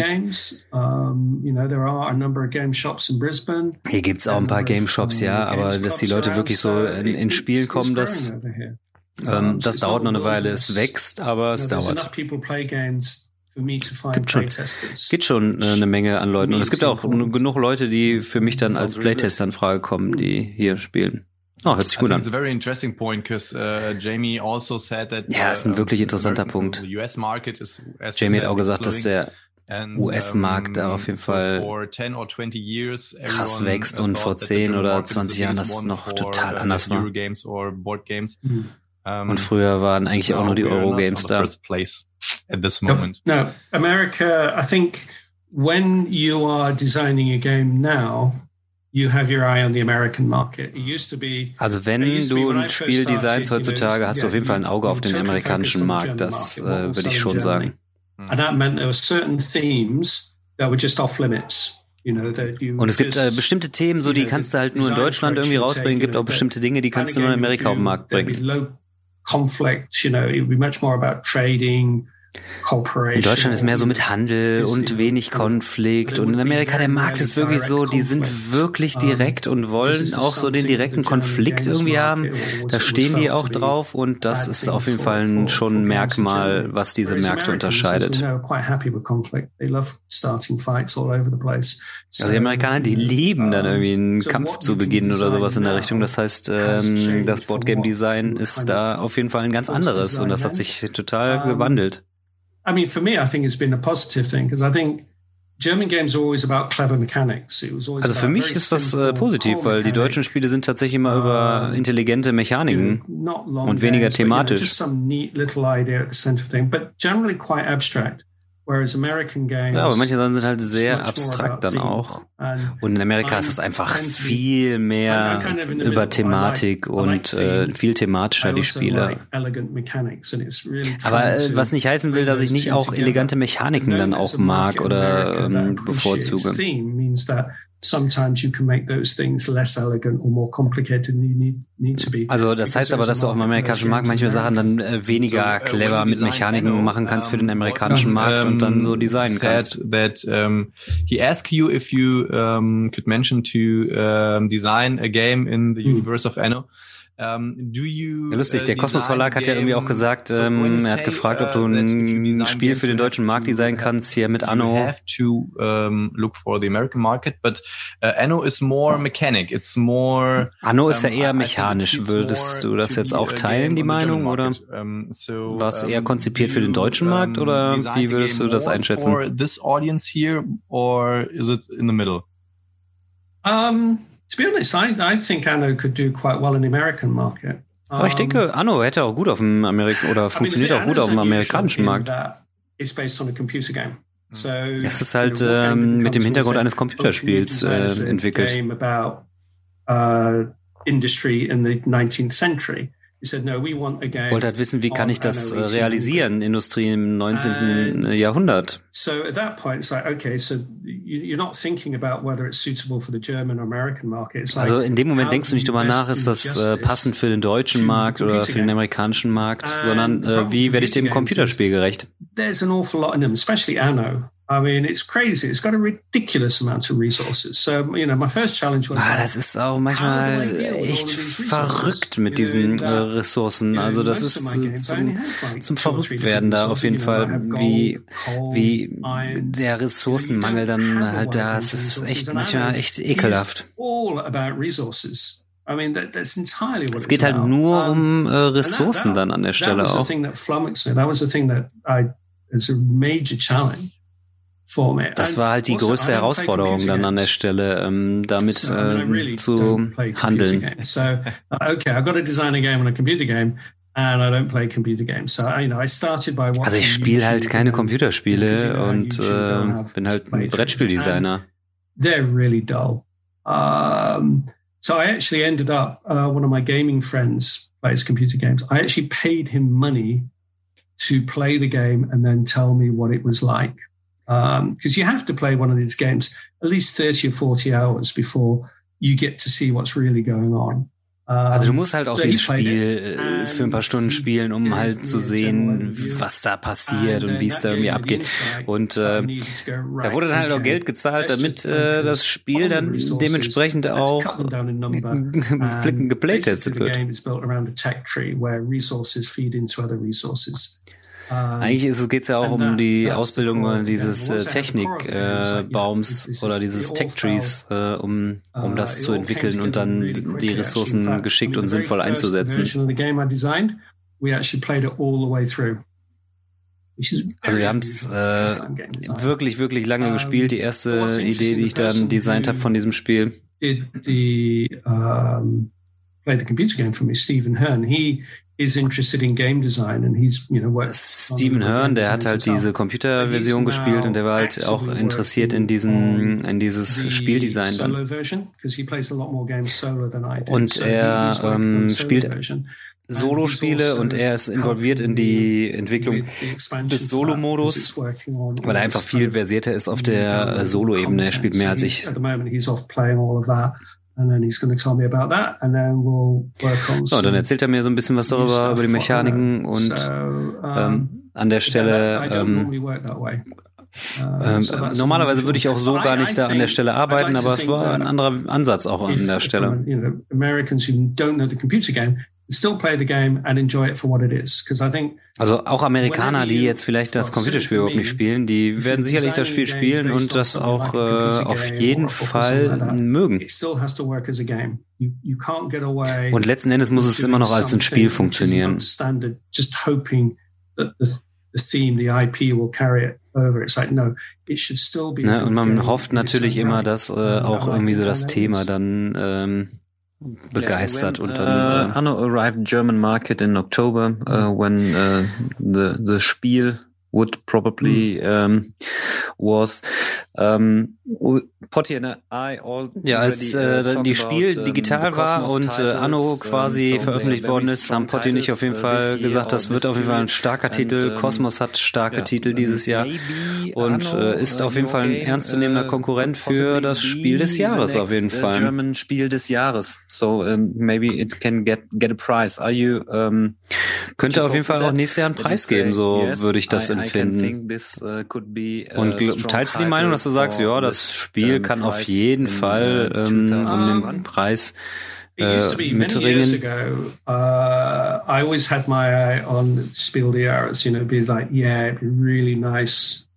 Hier gibt's auch ein paar Game Shops, ja, aber dass die Leute wirklich so in, in Spiel kommen, das, ähm, das dauert noch eine Weile. Es wächst, aber es dauert. Gibt schon, gibt schon äh, eine Menge an Leuten. Und es gibt auch genug Leute, die für mich dann als Playtester in Frage kommen, die hier spielen. Oh, hört sich gut an. Point, uh, Jamie also that, ja, ist ein uh, wirklich interessanter Punkt. Jamie hat auch gesagt, dass der US-Markt da auf jeden Fall krass wächst und vor 10 oder 20 Jahren das noch total anders war. Mhm. Und früher waren eigentlich auch nur die Eurogames da. At this moment. No, America, I think when you are designing a game now, also wenn du ein Spiel designst heutzutage, hast du auf jeden Fall ein Auge auf den amerikanischen Markt. Das äh, würde ich schon sagen. And that meant there were certain themes that were just off limits. Und es gibt äh, bestimmte Themen, so die kannst du halt nur in Deutschland irgendwie rausbringen. Gibt auch bestimmte Dinge, die kannst du nur in Amerika auf den Markt bringen. Conflict, you know, it would be much more about trading, in Deutschland ist mehr so mit Handel und wenig Konflikt. Und in Amerika, der Markt ist wirklich so, die sind wirklich direkt und wollen auch so den direkten Konflikt irgendwie haben. Da stehen die auch drauf und das ist auf jeden Fall schon ein Merkmal, was diese Märkte unterscheidet. Also die Amerikaner, die lieben dann irgendwie einen Kampf zu beginnen oder sowas in der Richtung. Das heißt, ähm, das Boardgame Design ist da auf jeden Fall ein ganz anderes und das hat sich total gewandelt. I mean, for me, I think it's been a positive thing because I think German games are always about clever mechanics. It was always also für mich ist das äh, positiv, weil die deutschen Spiele sind tatsächlich immer über intelligente Mechaniken und weniger thematisch. Ja, aber manche Sachen sind halt sehr abstrakt dann auch. Und in Amerika ist es einfach viel mehr über Thematik und äh, viel thematischer die also Spiele. Aber äh, was nicht heißen will, dass ich nicht auch elegante Mechaniken dann auch mag oder ähm, bevorzuge. Sometimes you can make those things less elegant or more complicated than you need, need to be. Also das heißt aber, dass du auf dem amerikanischen Markt manche Sachen dann äh, weniger uh, clever mit Mechaniken machen kannst für den amerikanischen Markt und dann so designen kannst. That um, he asked you if you um, could mention to um, design a game in the hmm. universe of Anno. Ja, lustig, der Kosmos Verlag hat ja irgendwie auch gesagt, ähm, er hat gefragt, ob du ein Spiel für den deutschen Markt designen kannst, hier mit Anno. have to um, look for the American market, but uh, Anno is more mechanic, it's more... Anno ist ja eher mechanisch, würdest du das jetzt auch teilen, die Meinung, oder war es eher konzipiert für den deutschen Markt, oder wie würdest du das einschätzen? For this audience here, or is it in the middle? Um, to be honest, I, I think Anno could do quite well in the American market. Aber ich denke, Anno hätte auch gut auf dem Amerik oder funktioniert auch gut auf dem amerikanischen Markt. Es ist halt ähm, mit dem Hintergrund eines Computerspiels äh, entwickelt. Industry in the 19th century. Wollte halt wissen, wie kann ich das äh, realisieren, Industrie im 19. Jahrhundert. Also in dem Moment denkst du nicht drüber nach, ist das äh, passend für den deutschen Markt oder für den amerikanischen Markt, sondern äh, wie werde ich dem Computerspiel gerecht? There's an awful lot in them, especially Anno. I mean, it's crazy. It's got a ridiculous amount of resources. So, you know, my first challenge was. Ah, das ist auch manchmal echt verrückt mit diesen äh, Ressourcen. Also, das ist zum, zum Verrücktwerden da auf jeden Fall, wie, wie der Ressourcenmangel dann halt da ist. Das ist echt manchmal echt ekelhaft. Es geht halt nur um äh, Ressourcen dann an der Stelle auch. It's a major challenge. Das war halt die größte Herausforderung dann an der Stelle, ähm, damit äh, zu handeln. Also ich spiele halt keine Computerspiele und äh, bin halt ein Brettspieldesigner. They're really dull. Um, so I actually ended up, uh, one of my gaming friends plays computer games. I actually paid him money to play the game and then tell me what it was like because um, you have to play one of these games at least 30 or 40 hours before you get to see what's really going on. Also du musst halt auch dieses Spiel äh, für ein paar Stunden spielen, um halt zu sehen, was da passiert und wie es da irgendwie abgeht. Und äh, da wurde dann halt auch Geld gezahlt, damit äh, das Spiel dann dementsprechend auch geplaytestet wird. Eigentlich ist es geht's ja auch um die Ausbildung dieses äh, Technikbaums äh, oder dieses Tech Trees, äh, um um das zu entwickeln und dann die Ressourcen geschickt und sinnvoll einzusetzen. Also wir haben es äh, wirklich, wirklich lange gespielt. Die erste Idee, die ich dann designt habe von diesem Spiel. Die, um, played the computer game for me, Stephen Hearn. He is interested in game design and he's, you know, worked Stephen Hearn, der hat halt diese Computerversion gespielt und der war halt auch interessiert in diesen, in dieses Spieldesign dann. Und er ähm, spielt Solo-Spiele und er ist involviert in die Entwicklung des Solo-Modus, weil er einfach viel versierter ist auf der Solo-Ebene. Er spielt mehr als ich. And then he's going to tell me about that, and then we'll work on. So, dann erzählt er mir so ein bisschen was darüber über die Mechaniken und so, um, ähm, an der Stelle. Ähm, ähm, normalerweise würde ich auch so gar nicht da an der Stelle arbeiten, aber es war ein anderer Ansatz auch an der Stelle. Still play the game and enjoy it for what it is. Because I think also auch Amerikaner, die jetzt vielleicht das Computerspiel überhaupt nicht spielen, die werden sicherlich das Spiel spielen und das auch äh, auf jeden Fall mögen. Und letzten Endes muss es immer noch als ein Spiel funktionieren. Ne, und man hofft natürlich immer, dass äh, auch irgendwie so das Thema dann ähm, begeistert yeah, when, und dann uh, Anno arrived German market in October uh, when uh, the the Spiel would probably mm. um, was um, Potti and I all ja als äh, die Spiel about, digital war und äh, Anno quasi veröffentlicht worden ist. Haben Potti und ich auf jeden uh, Fall gesagt das wird auf jeden Fall ein starker Titel. Cosmos hat starke yeah, Titel dieses Jahr. und äh, ist auf jeden Fall ein ernstzunehmender uh, Konkurrent für das Spiel des Jahres auf jeden Fall. German Spiel des Jahres. So um, maybe it can get get a prize. Are you um, könnte auf jeden Fall auch nächstes Jahr einen Preis geben so würde ich das empfinden. Uh, Und teilst du die Meinung, dass du sagst, ja, das Spiel kann auf jeden Fall uh, ähm, um den Preis äh, mitringen? Uh, I always had my eye on Spiel des Jahres, you know, be like, yeah, it'd be really nice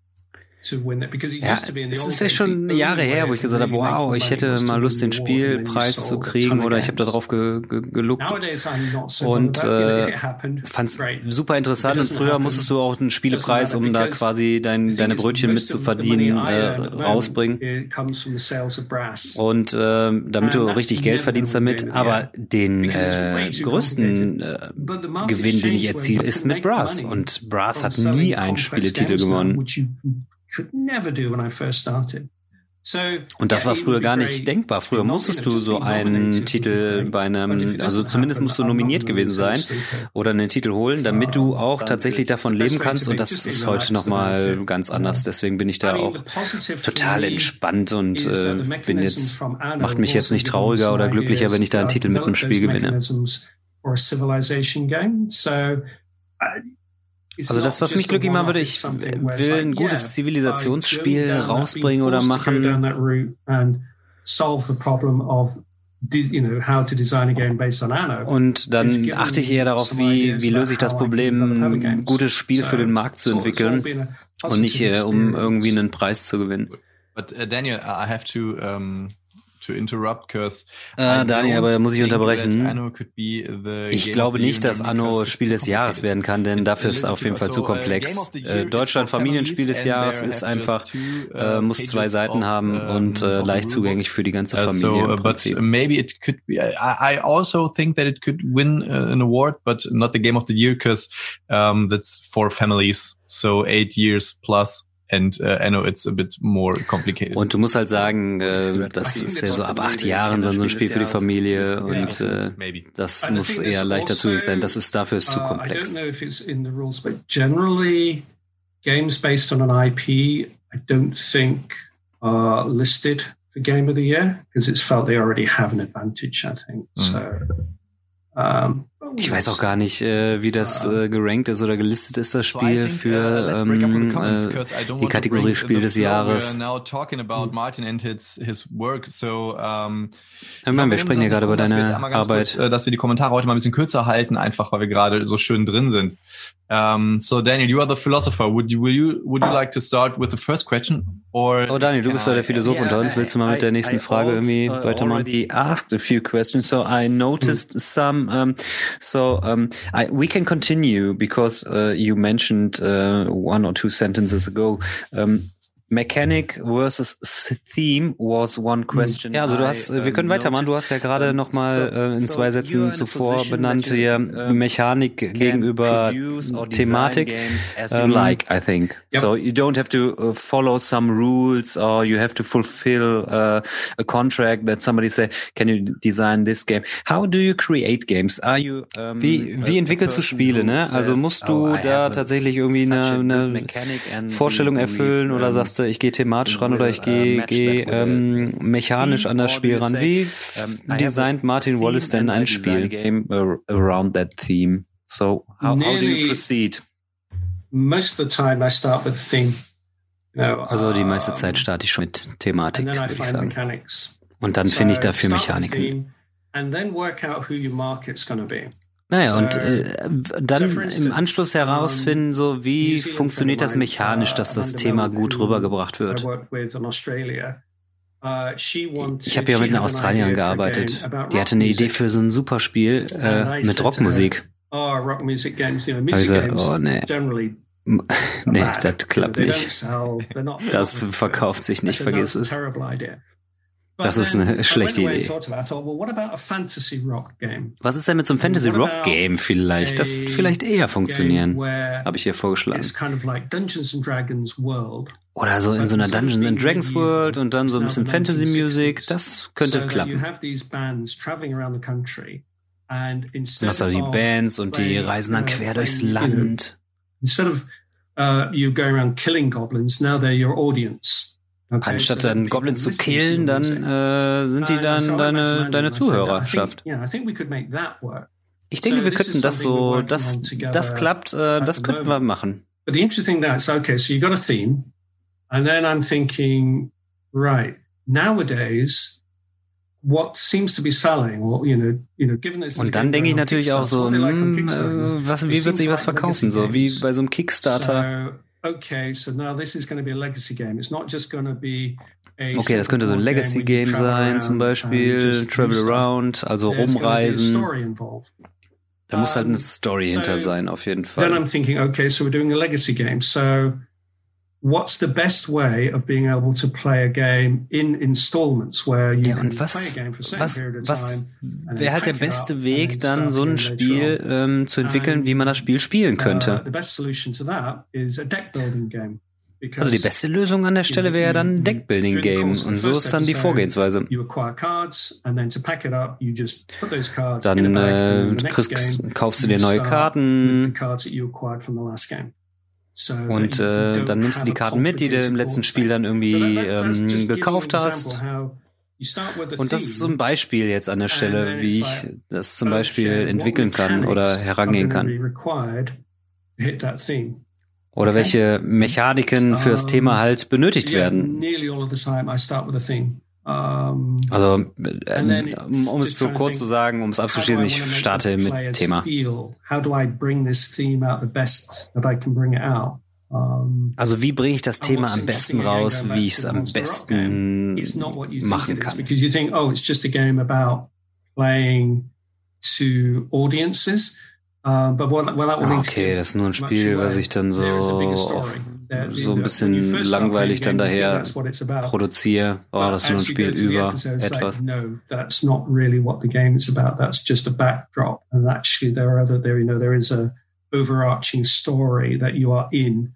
ja, es ist ja schon Jahre her, wo ich gesagt habe, wow, ich hätte mal Lust, den Spielpreis zu kriegen oder ich habe darauf ge ge geluckt und äh, fand es super interessant. Und früher musstest du auch einen Spielepreis, um da quasi dein, deine Brötchen mit zu verdienen, äh, rausbringen. Und äh, damit du richtig Geld verdienst damit. Aber den äh, größten äh, Gewinn, den ich erziele, ist mit Brass. Und Brass hat nie einen Spieletitel gewonnen. Could never do when I first started. Und das war früher gar nicht denkbar. Früher musstest du so einen Titel bei einem, also zumindest musst du nominiert gewesen sein oder einen Titel holen, damit du auch tatsächlich davon leben kannst. Und das ist heute nochmal ganz anders. Deswegen bin ich da auch total entspannt und äh, bin jetzt, macht mich jetzt nicht trauriger oder glücklicher, wenn ich da einen Titel mit einem Spiel gewinne. Also das, was mich glücklich machen würde, ich will ein gutes Zivilisationsspiel rausbringen oder machen. Und dann achte ich eher darauf, wie, wie löse ich das Problem, ein gutes Spiel für den Markt zu entwickeln und nicht äh, um irgendwie einen Preis zu gewinnen. But uh, Daniel, I have to um to interrupt, Curse. Äh, Daniel, aber da muss ich unterbrechen. Ich glaube nicht, dass Anno Spiel des Jahres werden kann, denn dafür ist es auf jeden Fall zu komplex. Äh, Deutschland Familienspiel des Jahres ist einfach, äh, muss zwei Seiten haben und äh, leicht zugänglich für die ganze uh, Familie. So, but maybe it could be. I, I also think that it could win uh, an award, but not the Game of the Year, because um, that's for families. So eight years plus. And uh, I know it's a bit more complicated. Und du musst halt sagen, äh, das ist ja so ab acht Jahren dann so ein Spiel für die Familie und äh, das muss eher leichter zugänglich sein. Das ist dafür ist zu uh, komplex. Generally, games based on an IP, I don't think are listed for Game of the Year because it's felt they already have an advantage. I think mm. so. Um, ich weiß auch gar nicht, äh, wie das äh, gerankt ist oder gelistet ist, das Spiel für uh, ähm, äh, die Kategorie Spiel des Jahres. Ich meine, wir sprechen ja gerade über deine Arbeit. Kurz, äh, dass wir die Kommentare heute mal ein bisschen kürzer halten, einfach weil wir gerade so schön drin sind. Um, so Daniel, you are the philosopher. Would you, will you, would you like to start with the first question? Or oh Daniel, du bist ja der Philosoph unter uns. Willst du mal mit der nächsten Frage irgendwie weitermachen? I asked a few questions, so I noticed hm. some. Um, so um, I, we can continue because uh, you mentioned uh, one or two sentences ago. Um, Mechanic versus Theme was one hm. question. Ja, also du hast, I, wir können weitermachen. Du hast ja gerade noch mal äh, in zwei Sätzen zuvor benannt hier Mechanik gegenüber Thematik. As you um, like, I think. Yep. So you don't have to uh, follow some rules or you have to fulfill uh, a contract that somebody say, can you design this game? How do you create games? Are you um, wie wie entwickelst du Spiele? Ne? Also musst du oh, da tatsächlich irgendwie eine, eine Vorstellung erfüllen oder sagst sagst du, ich gehe thematisch ran oder ich gehe geh, ähm, mechanisch an das Spiel ran. Wie designt Martin Wallace denn ein Spiel? Game around that theme. So how, how do you proceed? Most of the time I start with theme. Also die meiste Zeit starte ich schon mit Thematik, würde ich sagen. Und dann finde ich dafür Mechaniken. Naja, und äh, dann im Anschluss herausfinden, so wie funktioniert das mechanisch, dass das Thema gut rübergebracht wird. Uh, ich habe ja mit einer Australierin gearbeitet. Die hatte eine Idee für so ein super Spiel äh, mit Rockmusik. Also, oh nee. nee, das klappt nicht. Das verkauft sich nicht, vergiss es. Das ist eine schlechte Idee. Was ist denn mit so einem Fantasy Rock Game vielleicht? Das wird vielleicht eher funktionieren, habe ich hier vorgeschlagen. Oder so in so einer Dungeons and Dragons World und dann so ein bisschen Fantasy Music. Das könnte klappen. Du hast die Bands und die reisen dann quer durchs Land. Instead of uh, you going around killing goblins, now they're your audience. Anstatt dann Goblins zu killen, dann äh, sind die dann deine, deine Zuhörerschaft. Ich denke, wir könnten das so, das, das klappt, äh, das könnten wir machen. But the interesting is, okay, so you got a theme, and then I'm thinking, right, nowadays, what seems to be selling, or, you know, you know, given this Und dann denke ich natürlich auch so, mh, hm, äh, was, wie wird sich was verkaufen, so wie bei so einem Kickstarter okay, so now this is going to be a legacy game. It's not just going to be Okay, das könnte so ein Legacy-Game sein, zum Beispiel Travel Around, also rumreisen. Da muss halt eine Story hinter sein, auf jeden Fall. Then I'm thinking, okay, so we're doing a Legacy game. So what's the best way of being able to play a game in installments where you ja, und was, play a game for a certain was, period of was wäre halt der beste Weg, dann so ein Spiel ähm, zu entwickeln, wie man das Spiel spielen könnte? Uh, also die beste Lösung an der Stelle wäre dann ein Deckbuilding-Game und so ist dann die Vorgehensweise. Dann äh, kriegst, kaufst du dir neue Karten und äh, dann nimmst du die Karten mit, die du im letzten Spiel dann irgendwie ähm, gekauft hast. Und das ist so ein Beispiel jetzt an der Stelle, wie ich das zum Beispiel entwickeln kann oder herangehen kann. Oder welche Mechaniken für das Thema halt benötigt werden. Also, äh, um es so kurz zu sagen, um es abzuschließen, ich starte mit Thema. Also wie bringe ich das Thema am besten raus, wie ich es am besten machen kann? Uh, ah, okay, das ist nur ein Spiel, was ich dann so, so ein bisschen langweilig dann daher produziere. Oh, das ist nur ein Spiel über etwas. No, that's not really what the game is about. That's just a backdrop. And actually there are other, there, you know, there is a overarching story that you are in.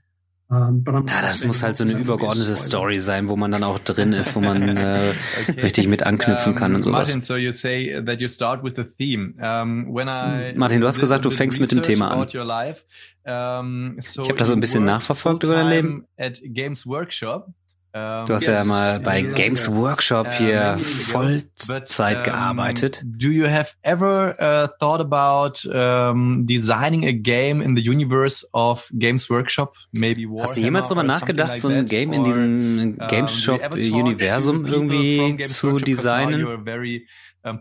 Um, ja, das muss halt so eine übergeordnete Story sein, wo man dann auch drin ist, wo man äh, okay. richtig mit anknüpfen kann und sowas. Martin, so you say that you start with the theme. Um, when I Martin, du hast gesagt, du fängst mit dem Thema an. Life, um, so ich habe das so ein bisschen nachverfolgt über dein Leben. At Games Workshop. Du hast ja mal bei Games Workshop hier Vollzeit gearbeitet. Do you have ever uh, thought about um, designing a game in the universe of Games Workshop? Maybe Warhammer Hast du jemals darüber nachgedacht, like so ein Game in diesem Games Shop Universum irgendwie zu designen? And,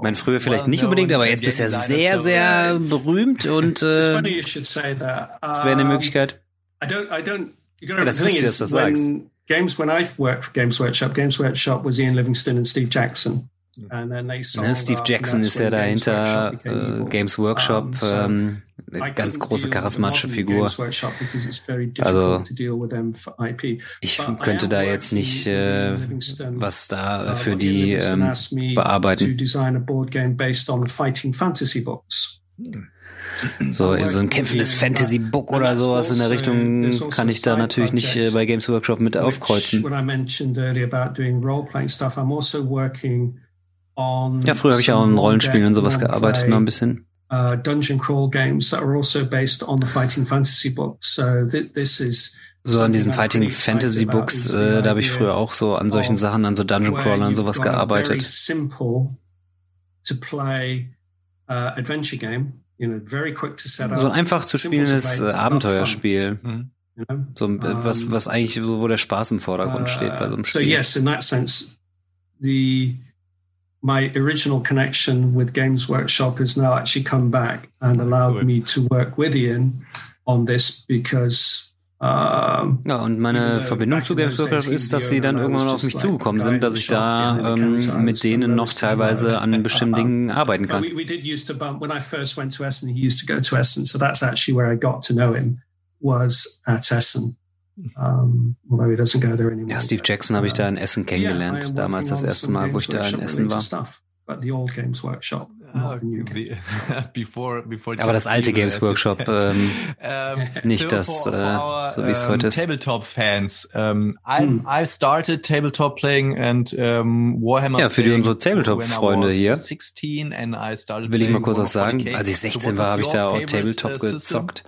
mein früher vielleicht nicht unbedingt, aber jetzt bist du ja sehr, sehr berühmt und äh, das wäre eine Möglichkeit. I don't, I don't das lustig, dass du das sagst. Games, when I worked for Games Workshop, Games Workshop was Ian Livingston and Steve Jackson. Ne, Steve Jackson ist ja dahinter, äh, Games Workshop, ähm, eine ganz große charismatische Figur. Also ich könnte da jetzt nicht äh, was da uh, für die ähm, bearbeiten. So, so ein kämpfendes Fantasy-Book oder sowas in der Richtung kann ich da natürlich nicht äh, bei Games Workshop mit aufkreuzen. Ja, früher habe ich auch in Rollenspielen und sowas gearbeitet, noch ein bisschen. Uh, dungeon crawl games that are also based on the fighting fantasy books. So this is so an diesen Fighting Fantasy Books, äh, da habe ich früher auch so an solchen Sachen, an so Dungeon Crawler und sowas gearbeitet. Simple to play uh, adventure game so ein einfach zu spielendes äh, Abenteuerspiel. Mhm. So, was, was eigentlich so, wo der Spaß im Vordergrund uh, steht bei so einem Spiel. So yes, in that sense, the my original connection with Games Workshop has now actually come back and allowed me to work with Ian on this because ähm, ja, und meine Verbindung zu Games Workshop ist, dass sie dann irgendwann auf mich zugekommen sind, dass ich da ähm, mit denen noch teilweise an bestimmten Dingen arbeiten kann. Um, ja, Steve Jackson habe ich da in Essen kennengelernt, damals das erste Mal, wo ich da in Essen war. Ah, Aber das alte Games Workshop, ähm, nicht das, äh, so wie es heute ist. Tabletop Fans. Um, I, hm. I started tabletop playing and um, Warhammer. Ja, für die unsere Tabletop-Freunde hier will ich mal kurz was sagen. Als ich 16 war, habe ich da auch Tabletop uh, gezockt.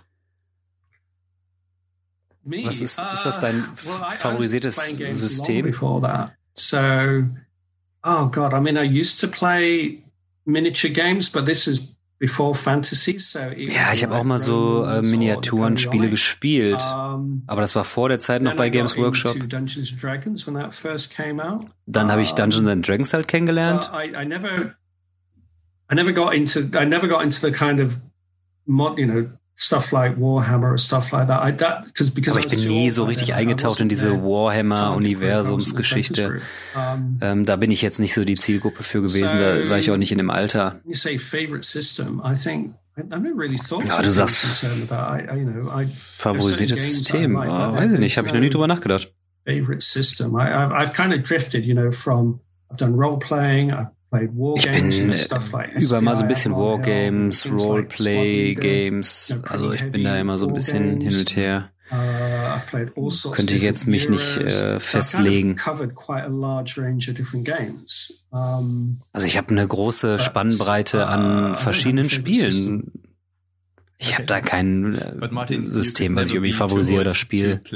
Was ist, ist das dein uh, favorisiertes System? So, oh God, I mean, I used to play miniature games, but this is before fantasy. So ja, ich habe auch mal so äh, Miniaturenspiele gespielt, aber das war vor der Zeit noch bei Games Workshop. Dann habe ich Dungeons and Dragons halt kennengelernt. I never, I never got into, I never got into the kind of mod, you know, stuff like Warhammer or stuff like that. I, that because because Aber ich bin nie so richtig eingetaucht in diese Warhammer-Universumsgeschichte. Ähm, da bin ich jetzt nicht so die Zielgruppe für gewesen. Da war ich auch nicht in dem Alter. Ja, du sagst favorisiertes System. Oh, weiß ich nicht, habe ich noch nie drüber nachgedacht. Favorite system. I, I've, I've kind of drifted, you know, from I've done role playing. I've ich bin über mal so ein bisschen Wargames, Roleplay-Games. Also ich bin da immer so ein bisschen hin und her. Uh, Könnte ich jetzt mich nicht äh, festlegen. Also ich habe eine große Spannbreite an uh, verschiedenen Spielen. Ich habe da kein äh, System, was ich irgendwie favorisiere, das Spiel.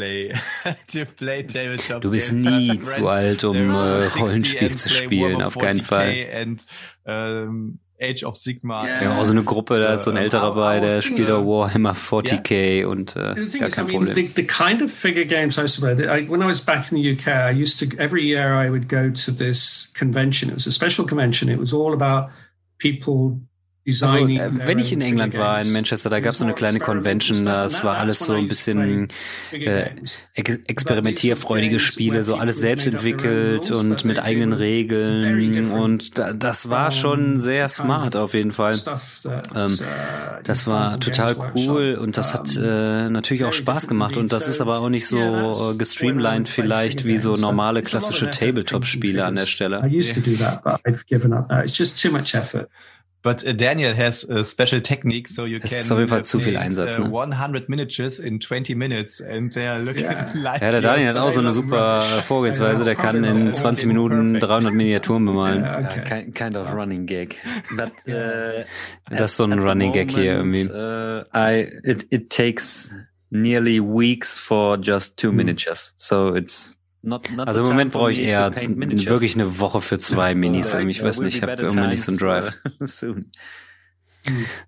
du bist nie zu alt, um äh, Rollenspiel zu spielen, auf keinen Fall. Age of Sigma. Yeah. Ja, auch so eine Gruppe, da ist so ein älterer bei, der spielt auch Warhammer 40k yeah. und äh, gar kein Problem. The, the kind of figure games I used to play, I, when I was back in the UK, I used to, every year I would go to this convention. It was a special convention. It was all about people also, äh, wenn ich in England war, in Manchester, da gab es so eine kleine Convention, das war alles so ein bisschen äh, experimentierfreudige Spiele, so alles selbst entwickelt und mit eigenen Regeln und da, das war schon sehr smart auf jeden Fall. Ähm, das war total cool und das hat äh, natürlich auch Spaß gemacht und das ist aber auch nicht so äh, gestreamlined vielleicht wie so normale klassische Tabletop-Spiele an der Stelle. But uh, Daniel has a special technique, so you es can. ist auf jeden Fall zu viel Einsatz. Uh, ne? 100 miniatures in 20 minutes, and they're looking yeah. like. Ja, der Daniel hat auch so eine super Vorgehensweise. Der kann in 20 Minuten 300 Miniaturen bemalen. Yeah, okay. kind of running gag. But, uh, das ist so ein Running Gag hier irgendwie. Uh, I it it takes nearly weeks for just two hm. miniatures, so it's Not, not also im Moment brauche ich eher wirklich eine Woche für zwei Minis. Ich weiß nicht, ich habe irgendwie nicht so einen Drive.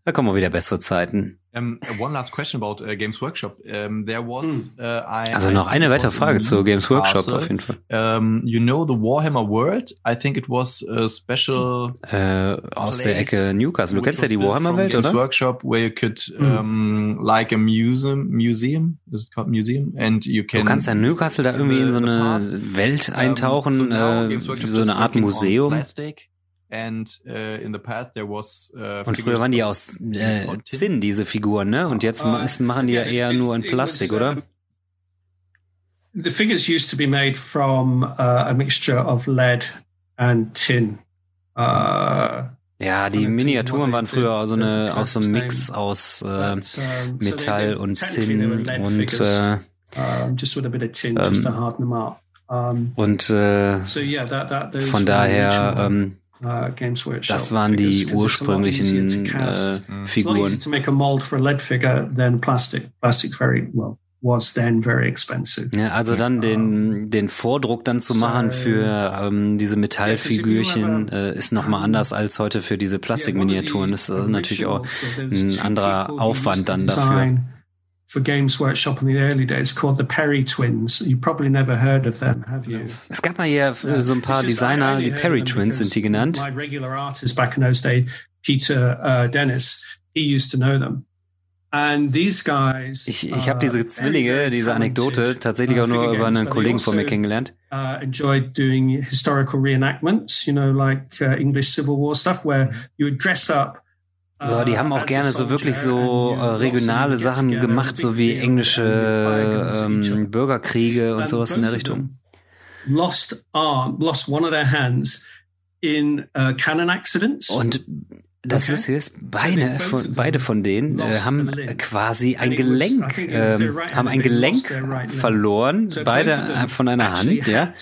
Da kommen auch wieder bessere Zeiten. Um, one last question about uh, Games Workshop. Um, there was, hm. uh, I, also noch eine weitere Frage zu Games Workshop Castle. auf jeden Fall. Um, you know the Warhammer World? I think it was a special äh, aus der Ecke Newcastle. Du kennst ja die Warhammer Welt, Games oder? Workshop where you could um, like a museum, museum, is it called museum? And you can. Du kannst ja Newcastle da irgendwie in so eine Welt eintauchen, so, äh, so eine Art Museum. Plastic. And, uh, in the past there was, uh, und früher waren die aus äh, Zinn, diese Figuren, ne? Und jetzt uh, machen die ja eher nur in Plastik, was, oder? The figures used to be made from uh, a mixture of lead and tin. Uh, ja, die Miniaturen waren früher so eine aus so einem Mix aus äh, Metall und Zinn und äh, ähm, und äh, von daher ähm, Uh, das waren die ursprünglichen äh, Figuren. Ja, also dann den, den Vordruck dann zu machen für ähm, diese Metallfigürchen äh, ist nochmal anders als heute für diese Plastikminiaturen. Das ist natürlich auch ein anderer Aufwand dann dafür for Games Workshop in the early days called the Perry Twins. You probably never heard of them, have you? Es gab mal hier so ein paar Designer, die Perry Twins sind die genannt. My regular artist back in those days, Peter uh, Dennis, he used to know them. And these guys, ich ich habe diese Zwillinge, diese Anekdote tatsächlich auch nur über einen Kollegen von mir kennengelernt. Uh, enjoyed doing historical reenactments, you know, like uh, English Civil War stuff, where you would dress up So, die haben auch gerne so wirklich so äh, regionale Sachen gemacht, so wie englische ähm, Bürgerkriege und sowas in der Richtung. Lost arm, lost one of their hands in uh, cannon accidents. Und das. Lustige ist, beide von, beide von denen äh, haben quasi ein Gelenk, äh, haben ein Gelenk verloren, beide äh, von einer Hand, ja.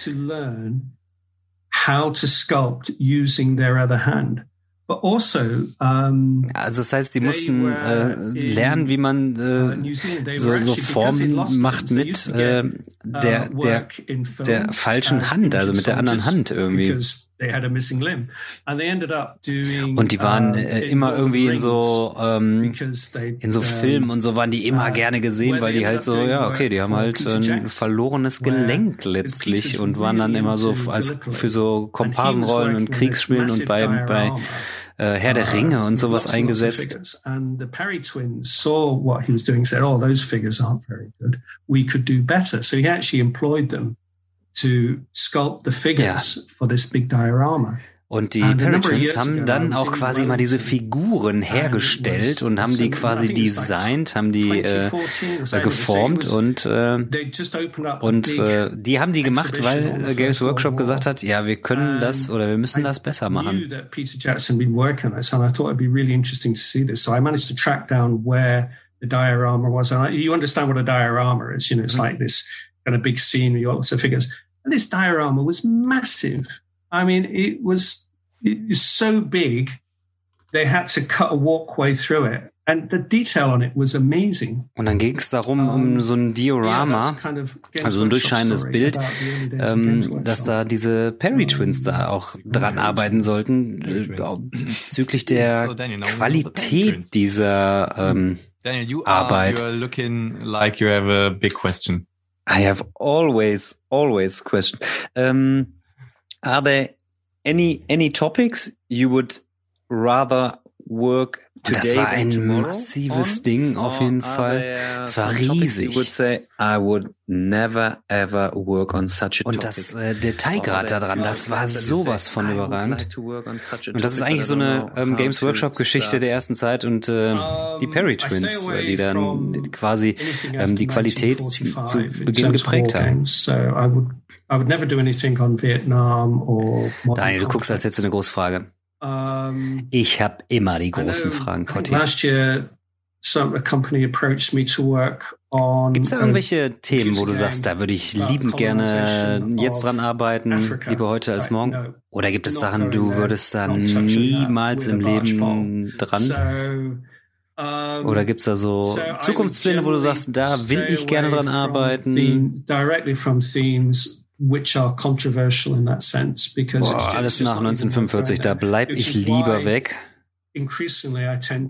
How to sculpt using their other hand. Also, also das heißt, sie mussten äh, lernen, wie man äh, so, so Formen macht mit äh, der, der, der falschen Hand, also mit der anderen Hand irgendwie. Und die waren äh, immer irgendwie in so ähm, in so Filmen und so waren die immer uh, gerne gesehen, weil die halt so, ja, okay, die haben halt ein verlorenes Gelenk letztlich und waren dann immer so als für so Komparsenrollen und Kriegsspielen und bei, bei äh, Herr der Ringe und sowas eingesetzt. And the Perry twins saw what he was doing, said, "Oh, those figures aren't very good. We could do better." So he actually employed them to sculpt the figures yeah. for this big diorama. Und die Paratwins haben dann auch quasi mal diese Figuren hergestellt und haben die quasi designt, haben die äh, geformt und äh, und äh, die haben die gemacht, weil äh, Games Workshop gesagt hat, ja, wir können das oder wir müssen das besser machen. Peter Jackson been working on this, and I thought it'd be really interesting to see this. So I managed to track down where the diorama was, and you understand what a diorama is. You know, it's like this kind of big scene with lots of figures, and this diorama was massive. I mean, it was it was so big they had to cut a walkway through it. And the detail on it was amazing. Und dann ging es darum, um so ein Diorama, also ein durchscheinendes Bild, ähm, dass da diese Perry Twins da auch dran arbeiten sollten, äh, bezüglich der Qualität dieser ähm, Daniel, you Arbeit. You are looking like you have a big question. I have always, always question. Um, are there any any topics you would rather work das war ein massives Ding auf jeden Fall. Es war riesig. Und das äh, Detailgrad daran, das war sowas von überragend. Und das ist eigentlich so eine ähm, Games Workshop Geschichte der ersten Zeit und äh, die Perry Twins, äh, die dann quasi ähm, die Qualität zu Beginn geprägt haben. I would never do anything on Vietnam or Daniel, du guckst als jetzt eine Großfrage. Um, ich habe immer die großen Fragen, Cotti. Last year, some a company approached me to work on. Gibt es da irgendwelche Themen, wo du sagst, da würde ich liebend gerne jetzt dran arbeiten, lieber heute als morgen? Oder gibt es Sachen, du würdest da niemals im Leben dran? Oder gibt es da so Zukunftspläne, wo du sagst, da will ich gerne dran arbeiten? Which are controversial in that sense because Boah, alles nach 1945, da bleib ich lieber weg.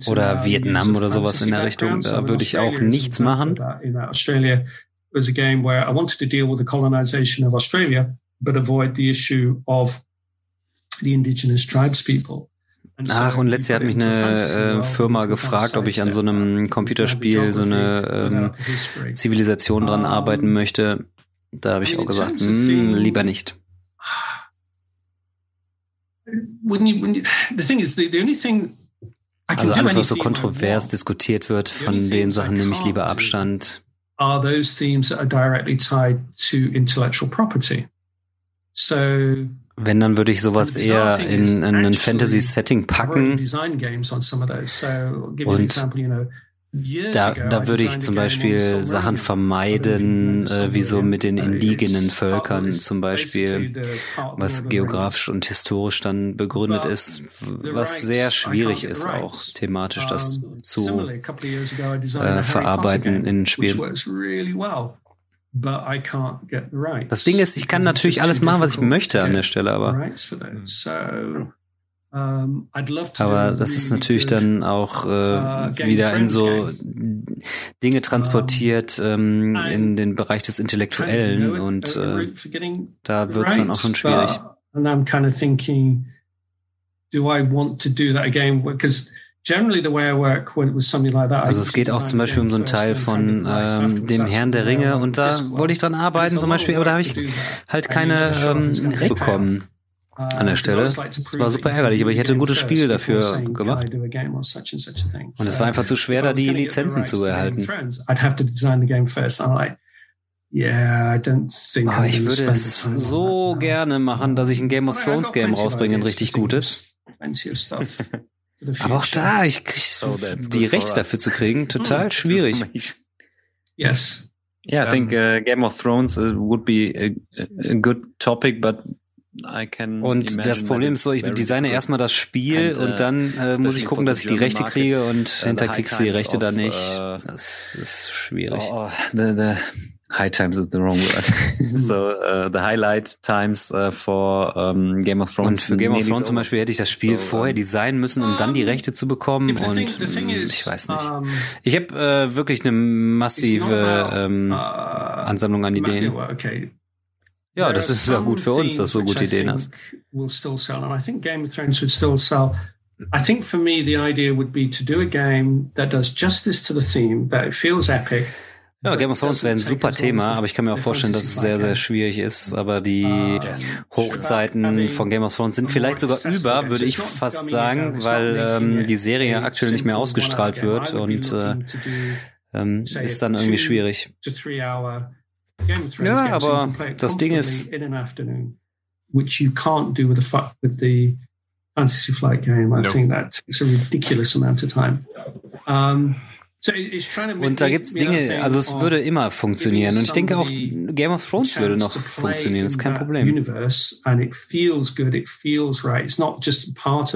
Oder Vietnam oder sowas in der Richtung, da würde ich auch nichts machen. Australia was a game where I wanted to deal with the colonization of Australia, but avoid the issue of the indigenous tribes people. Ach, und letztes Jahr hat mich eine äh, Firma gefragt, ob ich an so einem Computerspiel so eine ähm, Zivilisation dran arbeiten möchte. Da habe ich auch gesagt, mh, hm, lieber nicht. Also alles, was so kontrovers diskutiert wird, von den Sachen nehme ich lieber Abstand. Are those themes that are directly tied to intellectual property? So wenn, dann würde ich sowas eher in, in ein Fantasy-Setting packen. Und da, da würde ich zum Beispiel Sachen vermeiden, äh, wie so mit den indigenen Völkern zum Beispiel, was geografisch und historisch dann begründet ist, was sehr schwierig ist auch thematisch das zu äh, verarbeiten in Spielen. Das Ding ist, ich kann natürlich alles machen, was ich möchte an der Stelle, aber aber das ist natürlich dann auch äh, uh, wieder in so Dinge transportiert ähm, in den Bereich des Intellektuellen und äh, da wird es dann auch schon schwierig. And I'm kind of thinking, do I want to do that again? Because also es geht auch zum Beispiel um so einen Teil von ähm, dem Herrn der Ringe und da wollte ich dran arbeiten zum Beispiel, aber da habe ich halt keine ähm, Rechte bekommen. An der Stelle. Es war super ärgerlich, aber ich hätte ein gutes Spiel dafür gemacht. Und es war einfach zu schwer, da die Lizenzen zu erhalten. Oh, ich würde es so gerne machen, dass ich ein Game of Thrones Game rausbringe, ein richtig gutes. Aber auch da, ich krieg die Rechte dafür zu kriegen, total schwierig. Yes. Yeah, I think uh, Game of Thrones uh, would be a, a good topic, but und das Problem ist so, ich designe erstmal das Spiel and, uh, und dann äh, muss ich gucken, dass ich die Rechte kriege und hinter kriegst du die Rechte dann nicht. Uh, das ist schwierig. Oh, the, the High times is the wrong word. so uh, the highlight times uh, for um, Game of Thrones. Und für Game of Thrones zum Beispiel hätte ich das Spiel so, vorher designen müssen, um dann die Rechte zu bekommen. Und ich weiß nicht. Ich habe äh, wirklich eine massive ähm, uh, Ansammlung an Ideen. Ja, das ist ja gut für uns, dass du gute Ideen hast. I think for me, the idea would be to do a game that does justice to the theme, that it feels epic, ja, Game of Thrones wäre ein super Thema, aber ich kann mir auch vorstellen, dass es sehr, sehr schwierig ist. Aber die Hochzeiten von Game of Thrones sind vielleicht sogar über, würde ich fast sagen, weil ähm, die Serie aktuell nicht mehr ausgestrahlt wird und äh, ähm, ist dann irgendwie schwierig. Ja, aber das Ding ist, which you can't do with the Fuck with the Fantasy Flight game. I think that takes a ridiculous amount of time. Um, und da gibt's Dinge, also es würde immer funktionieren. Und ich denke auch, Game of Thrones würde noch funktionieren, das ist kein Problem.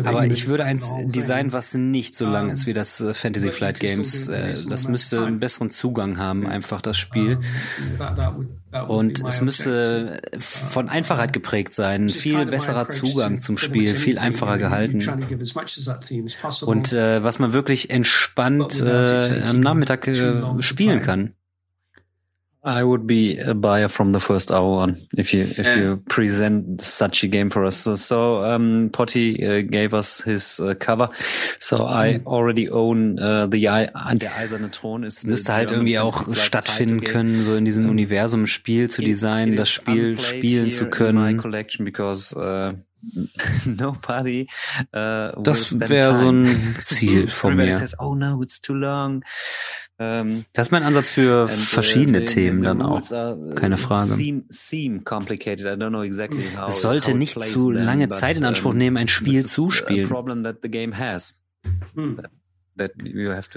Aber ich würde eins designen, was nicht so lang ist wie das äh, Fantasy Flight Games. Äh, das müsste einen besseren Zugang haben, einfach das Spiel. Und es müsste von Einfachheit geprägt sein, viel besserer Zugang zum Spiel, viel einfacher gehalten. Und äh, was man wirklich entspannt äh, am Nachmittag äh, spielen kann. I would be a buyer from the first hour on if you if you present such a game for us. So, so um, Potty uh, gave us his uh, cover, so I mhm. already own uh, the der eiserne Thron. Ist müsste halt irgendwie auch stattfinden können, so in diesem Universum Spiel zu designen, das Spiel spielen zu können. Uh, nobody. Uh, das wäre so ein Ziel von mir. Says, oh no, it's too long. Um, das ist mein Ansatz für and, uh, verschiedene uh, Themen dann auch. Keine Frage. Seem, seem complicated. I don't know exactly how, es sollte nicht zu lange them, Zeit in Anspruch nehmen, ein Spiel zu spielen. To,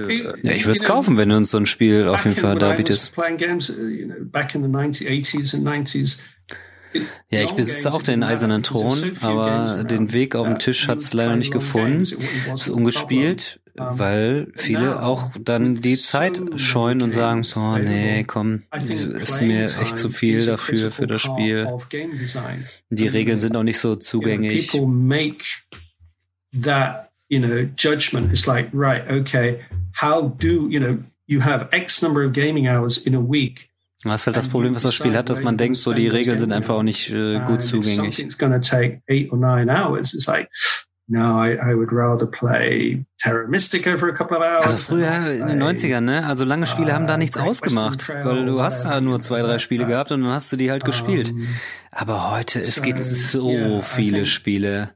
uh, ja, ich würde es kaufen, wenn du uns so ein Spiel auf jeden Fall da bietest. Ja, ich besitze auch den eisernen Thron, aber den Weg auf den Tisch hat es leider nicht gefunden. Es ist ungespielt, weil viele auch dann die Zeit scheuen und sagen, oh nee, komm, ist mir echt zu viel dafür, für das Spiel. Die Regeln sind auch nicht so zugänglich. That, you know, judgment is like, right, okay, how do, you know, you have X number of gaming hours in a week. Das ist halt das Problem, was das Spiel hat, dass man denkt, so die Regeln sind einfach auch nicht äh, gut zugänglich. Also früher in den 90ern, ne? Also lange Spiele haben da nichts ausgemacht, weil du hast da nur zwei, drei Spiele gehabt und dann hast du die halt gespielt. Aber heute, es gibt so viele Spiele.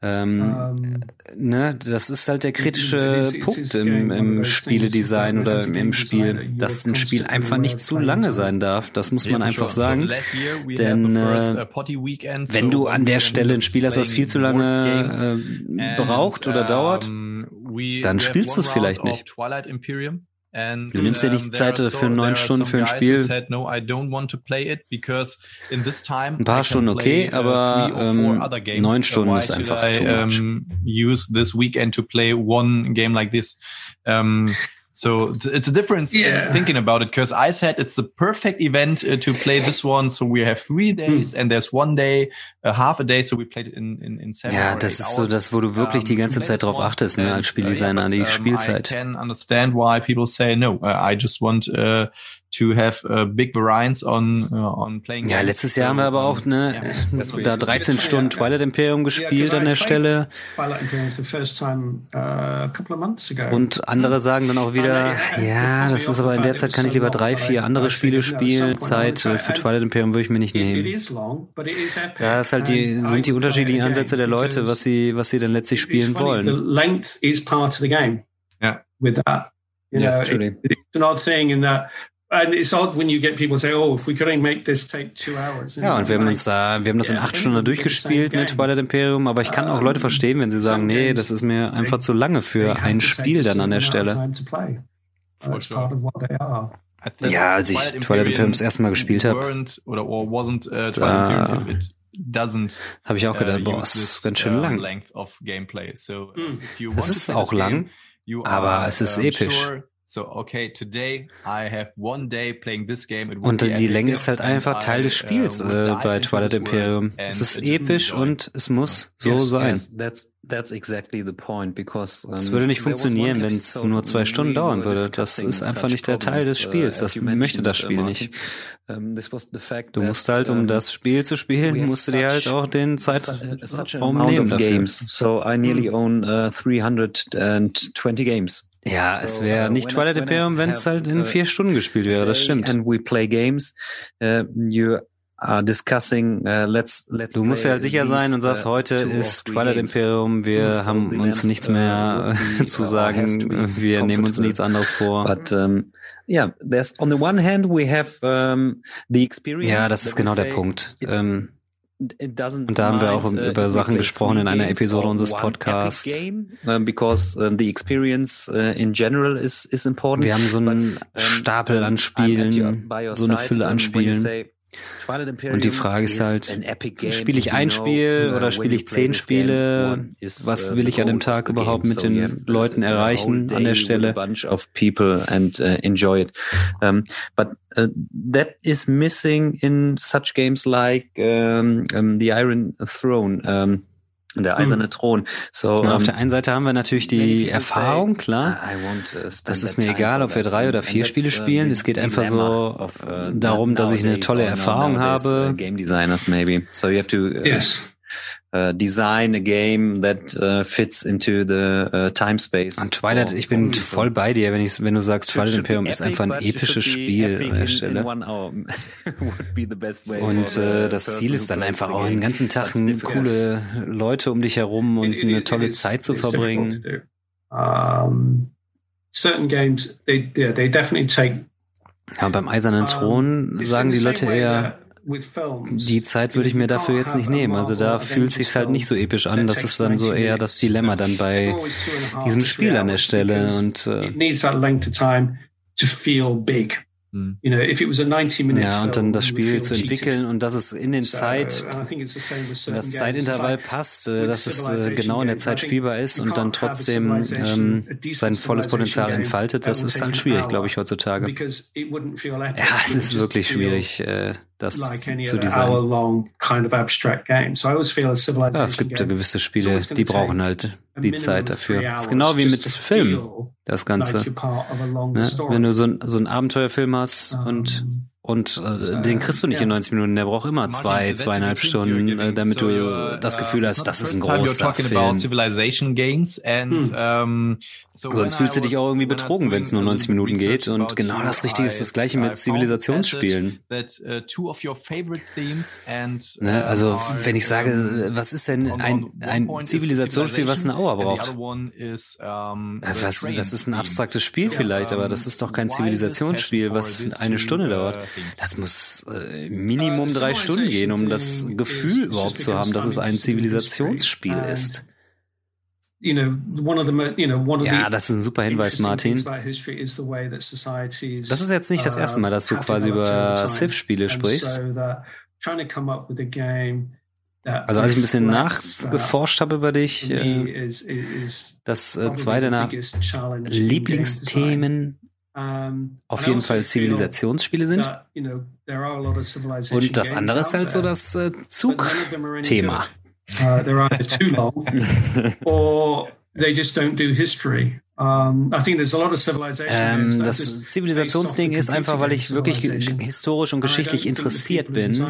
Ähm, um, ähm, ne, das ist halt der kritische Punkt im, im Spieledesign oder im Spiel, dass ein Spiel einfach nicht zu lange sein darf. Das muss man einfach sagen. Denn äh, wenn du an der Stelle ein Spiel hast, was viel zu lange äh, braucht oder dauert, dann spielst du es vielleicht nicht. And, du nimmst ja nicht die Zeit für neun Stunden für ein Spiel. Said, no, ein paar Stunden okay, uh, aber ähm, neun Stunden ist einfach too much. Um, use this weekend to play one game like this. Um, So it's a difference yeah. thinking about it because I said it's the perfect event uh, to play this one. So we have three days mm. and there's one day, uh, half a day. So we played it in, in, in seven Ja, das ist so das, wo du wirklich die ganze Zeit drauf achtest, ne, als Spieldesigner, an die Spielzeit. I can understand why people say, no, uh, I just want uh, to have uh, big variance on uh, on playing. Ja, letztes Jahr haben wir aber auch ne, yeah, da 13 Stunden Twilight Imperium gespielt an der Stelle. Und andere sagen dann auch wieder, ja, das ist aber in der Zeit kann ich lieber drei, vier andere Spiele spielen. Zeit für Twilight Imperium würde ich mir nicht nehmen. Da ist halt die, sind die unterschiedlichen Ansätze der Leute, was sie, was sie dann letztlich spielen wollen. Ja. With that. You yes, know, truly. It, it's an odd thing in that And it's odd when you get people say, "Oh, if we could only make this take two hours." Ja, und wir haben uns da, wir haben das in acht Stunden durchgespielt mit Twilight Imperium, aber ich kann auch Leute verstehen, wenn sie sagen, nee, das ist mir einfach zu lange für ein Spiel dann an der Stelle. Ja, als ich Twilight Imperium das erste Mal gespielt habe, uh, da habe ich auch uh, gedacht, boah, das ist ganz schön lang. Es ist auch lang, aber es ist episch. So, okay, today I have one day playing this game. Und die Länge ist halt einfach Teil des uh, Spiels äh, bei Twilight Imperium. Es ist episch und es muss so sein. That's, that's exactly the point, because, um, es würde nicht funktionieren, wenn es nur zwei Stunden dauern würde. Das ist einfach nicht der Teil des uh, Spiels. Das möchte das Spiel nicht. Du musst halt, um das Spiel zu spielen, musst du dir halt auch den Zeitraum nehmen dafür. So I nearly own uh, 320 games. Ja, es wäre nicht Twilight Imperium, wenn es halt in vier Stunden gespielt wäre, das stimmt. And we play games. Uh, you are discussing, uh, let's, let's du musst ja halt sicher sein und sagst, uh, heute ist Twilight Imperium, wir haben uns nichts mehr zu sagen, wir nehmen uns nichts anderes vor. But, um, yeah, there's on the one hand we have um, the experience. Ja, das ist genau der Punkt. Ähm, und da haben wir auch uh, über Sachen gesprochen in einer Episode unseres Podcasts. Because the experience uh, in general is, is important. Wir haben so einen Stapel an Spielen, so eine Fülle an Spielen. Und die Frage ist halt, spiele ich ein Spiel oder spiele ich zehn Spiele? Was uh, will ich an dem Tag überhaupt mit den Leuten erreichen an der Stelle? of people and uh, enjoy it. Um, but uh, that is missing in such games like um, um, the Iron Throne. Der hm. eiserne Thron. So, ja, auf der einen Seite haben wir natürlich die Erfahrung, klar. Das ist mir egal, ob wir drei oder vier Spiele uh, spielen. Es geht einfach so uh, darum, dass ich eine tolle Erfahrung habe. Game designers maybe. So you have to yes uh, design a game that uh, fits into the uh, time space. An Twilight, ich bin voll bei dir, wenn ich, wenn du sagst, Twilight Imperium ist einfach ein episches Spiel an der Stelle. Und äh, das Ziel ist dann einfach auch den ganzen Tag coole Leute um dich herum und eine tolle Zeit zu verbringen. Um, certain games, they, yeah, they definitely take ja, beim Eisernen Thron sagen die Leute eher, die Zeit würde ich mir dafür jetzt nicht nehmen. Also da fühlt sich halt nicht so episch an. Das ist dann so eher das Dilemma dann bei diesem Spiel an der Stelle und äh. Ja, und dann das Spiel zu entwickeln und dass es in den Zeit, das Zeitintervall passt, äh, dass es äh, genau in der Zeit spielbar ist und dann trotzdem ähm, sein volles Potenzial entfaltet, das ist halt schwierig, glaube ich, heutzutage. Ja, es ist wirklich schwierig. Äh, das zu designen. Kind of so ja, es gibt gewisse Spiele, die brauchen halt die Zeit dafür. Das ist genau wie mit Filmen, das Ganze. Ne? Wenn du so, ein, so einen Abenteuerfilm hast und und äh, den kriegst du nicht in 90 Minuten, der braucht immer zwei, zweieinhalb Stunden, äh, damit du das Gefühl hast, das ist ein großer Film. Hm. Sonst fühlst du dich auch irgendwie betrogen, wenn es nur 90 Minuten geht. Und genau das Richtige ist das gleiche mit Zivilisationsspielen. Uh, ne? Also wenn ich sage, was ist denn ein, ein Zivilisationsspiel, was eine Auer braucht? Äh, was, das ist ein abstraktes Spiel vielleicht, aber das ist doch kein Zivilisationsspiel, was eine Stunde dauert. Uh, das muss äh, Minimum drei Stunden gehen, um das Gefühl überhaupt zu haben, dass es ein Zivilisationsspiel ist. Ja, das ist ein super Hinweis, Martin. Das ist jetzt nicht das erste Mal, dass du quasi über Civ-Spiele sprichst. Also als ich ein bisschen nachgeforscht habe über dich, äh, dass äh, zwei deiner Lieblingsthemen auf jeden Fall Zivilisationsspiele sind. Und das andere ist halt so das äh, Zugthema. they just don't do history. Ähm, das Zivilisationsding ist einfach, weil ich wirklich historisch und geschichtlich interessiert bin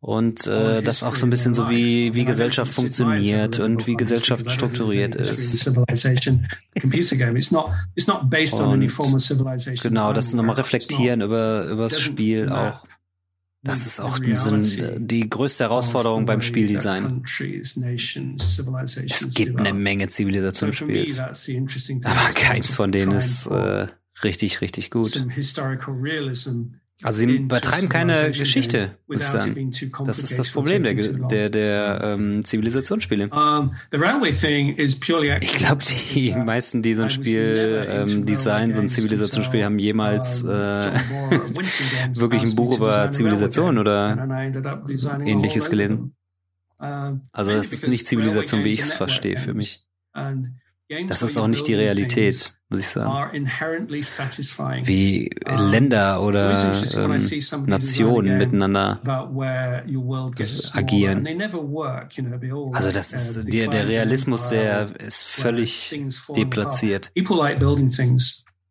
und äh, das auch so ein bisschen so wie, wie Gesellschaft funktioniert und wie Gesellschaft strukturiert ist. Und genau, das nochmal reflektieren über, über das Spiel auch. Das ist auch so die größte Herausforderung beim Spieldesign. Es gibt eine Menge Zivilisationsspiels, aber keins von denen ist äh, richtig, richtig gut. Also sie übertreiben keine Geschichte, sagen. Das ist das Problem der, der, der ähm, Zivilisationsspiele. Ich glaube, die meisten, die so ein Spiel ähm, designen, so ein Zivilisationsspiel, haben jemals äh, wirklich ein Buch über Zivilisation oder ähnliches gelesen. Also es ist nicht Zivilisation, wie ich es verstehe für mich. Das ist auch nicht die Realität, muss ich sagen. Wie Länder oder ähm, Nationen miteinander agieren. Also das ist der, der Realismus, der ist völlig deplatziert.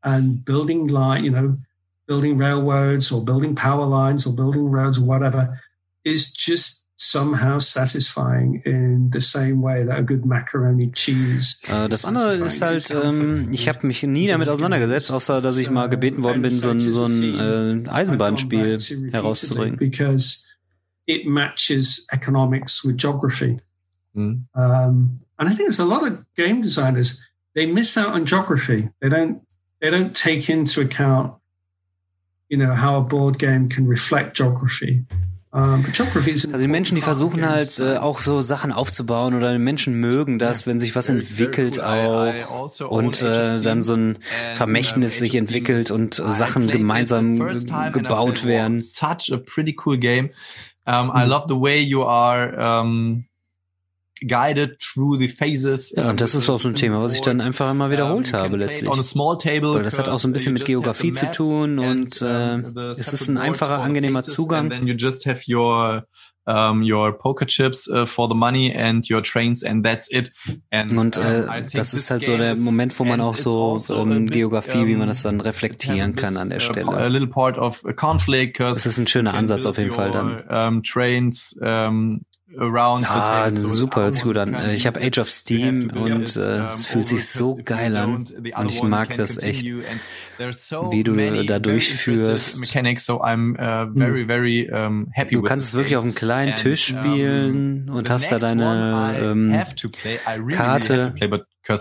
And building like, you know, building railroads or building power lines or building roads or whatever is just somehow satisfying in the same way that a good macaroni cheese. Äh, das andere ist halt, ähm, ich habe mich nie damit auseinandergesetzt, außer dass ich mal gebeten worden bin, so ein, so ein äh, Eisenbahnspiel herauszubringen. Because it matches economics with geography. Mm. Um, and I think there's a lot of game designers, they miss out on geography. They don't, they don't take into account, you know, how a board game can reflect geography. Also die Menschen, die versuchen halt äh, auch so Sachen aufzubauen oder Menschen mögen das, wenn sich was entwickelt auch und äh, dann so ein Vermächtnis sich entwickelt und Sachen gemeinsam gebaut werden. Such a pretty cool game. I love the way you are um, guided through the phases. Ja, und das ist auch so ein Thema, was ich dann einfach immer wiederholt habe letztlich. Weil das hat auch so ein bisschen mit Geografie zu tun und äh, es ist ein einfacher, angenehmer Zugang. Um, your poker chips uh, for the money and your trains and that's it. And, und äh, das ist halt so der Moment, wo man auch so ähm, Geografie, wie man das dann reflektieren kann an der Stelle. A little part of conflict. Das ist ein schöner Ansatz auf jeden Fall dann. Um, trains um, around ah, super, hört sich gut an. Ich habe Age of Steam und äh, es fühlt sich so geil an und ich mag das echt, wie du da durchführst. Uh, hm. Du kannst wirklich auf einem kleinen Tisch spielen und hast da deine ähm, Karte uh. Dann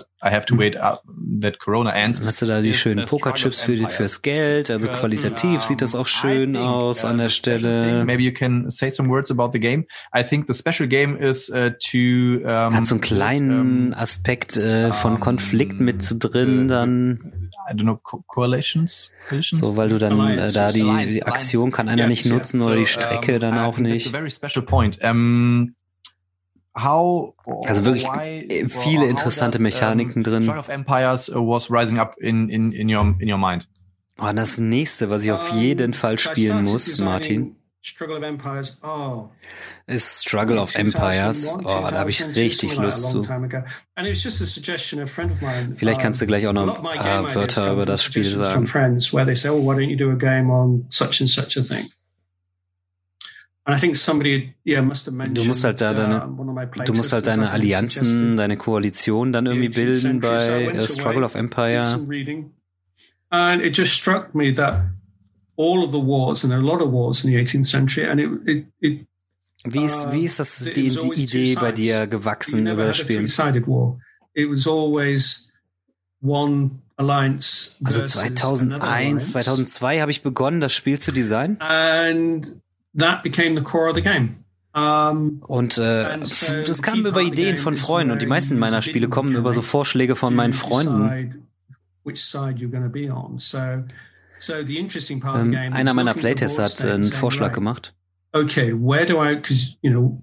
hast du da die schönen Pokerchips für die, fürs Geld, also qualitativ sieht das auch schön aus an der Stelle. Maybe you can say some words about the game. I think the special game is uh, to um, hat so einen kleinen Aspekt äh, von Konflikt mit drin, dann I don't know, correlations? So, weil du dann äh, da die, die Aktion kann einer nicht nutzen oder die Strecke dann auch nicht. Very special point. Um, how also wirklich why, viele interessante Mechaniken drin. Struggle of Empires uh, was rising up in in in your in your mind. Oh, das nächste, was ich auf jeden Fall spielen muss, Martin, Struggle of Empires. Oh. ist Struggle of Empires. Oh, da habe ich richtig Lust zu. Vielleicht kannst du gleich auch noch ein paar Wörter über das Spiel sagen. Du musst halt da deine, du musst halt deine Allianzen, deine Koalition dann irgendwie bilden bei uh, Struggle of Empire. And it just struck me that all of the wars, and a lot of wars in the 18th century, and it, it, it wie ist, wie ist das, die, die Idee bei dir gewachsen über das Spiel? Also 2001, 2002 habe ich begonnen, das Spiel zu designen. And that became the core of the game. Und äh, das kam über Ideen von Freunden und die meisten meiner Spiele kommen über so Vorschläge von meinen Freunden. Ähm, einer meiner Playtests hat äh, einen Vorschlag gemacht. Okay, where do I, because you know,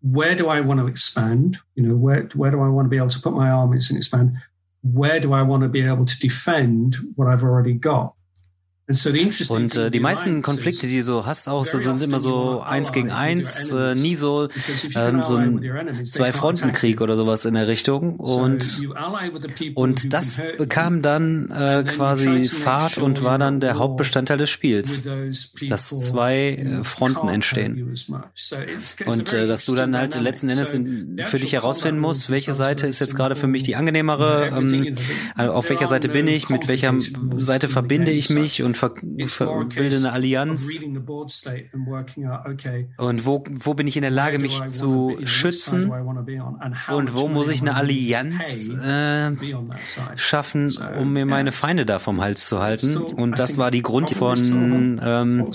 where do I want to expand? You know, where where do I want to be able to put my armies and expand? Where do I want to be able to defend what I've already got? Und äh, die meisten Konflikte, die du so hast, auch so sind immer so eins gegen eins, äh, nie so ähm, so ein Zwei-Fronten-Krieg oder sowas in der Richtung. Und und das bekam dann äh, quasi Fahrt und war dann der Hauptbestandteil des Spiels, dass zwei äh, Fronten entstehen. Und äh, dass du dann halt letzten Endes in, für dich herausfinden musst, welche Seite ist jetzt gerade für mich die angenehmere, ähm, also auf welcher Seite bin ich, mit welcher Seite verbinde ich mich und ver bilde eine Allianz. Und wo, wo bin ich in der Lage, mich zu schützen? Und wo muss ich eine Allianz äh, schaffen, um mir meine Feinde da vom Hals zu halten? Und das war die Grund von ähm,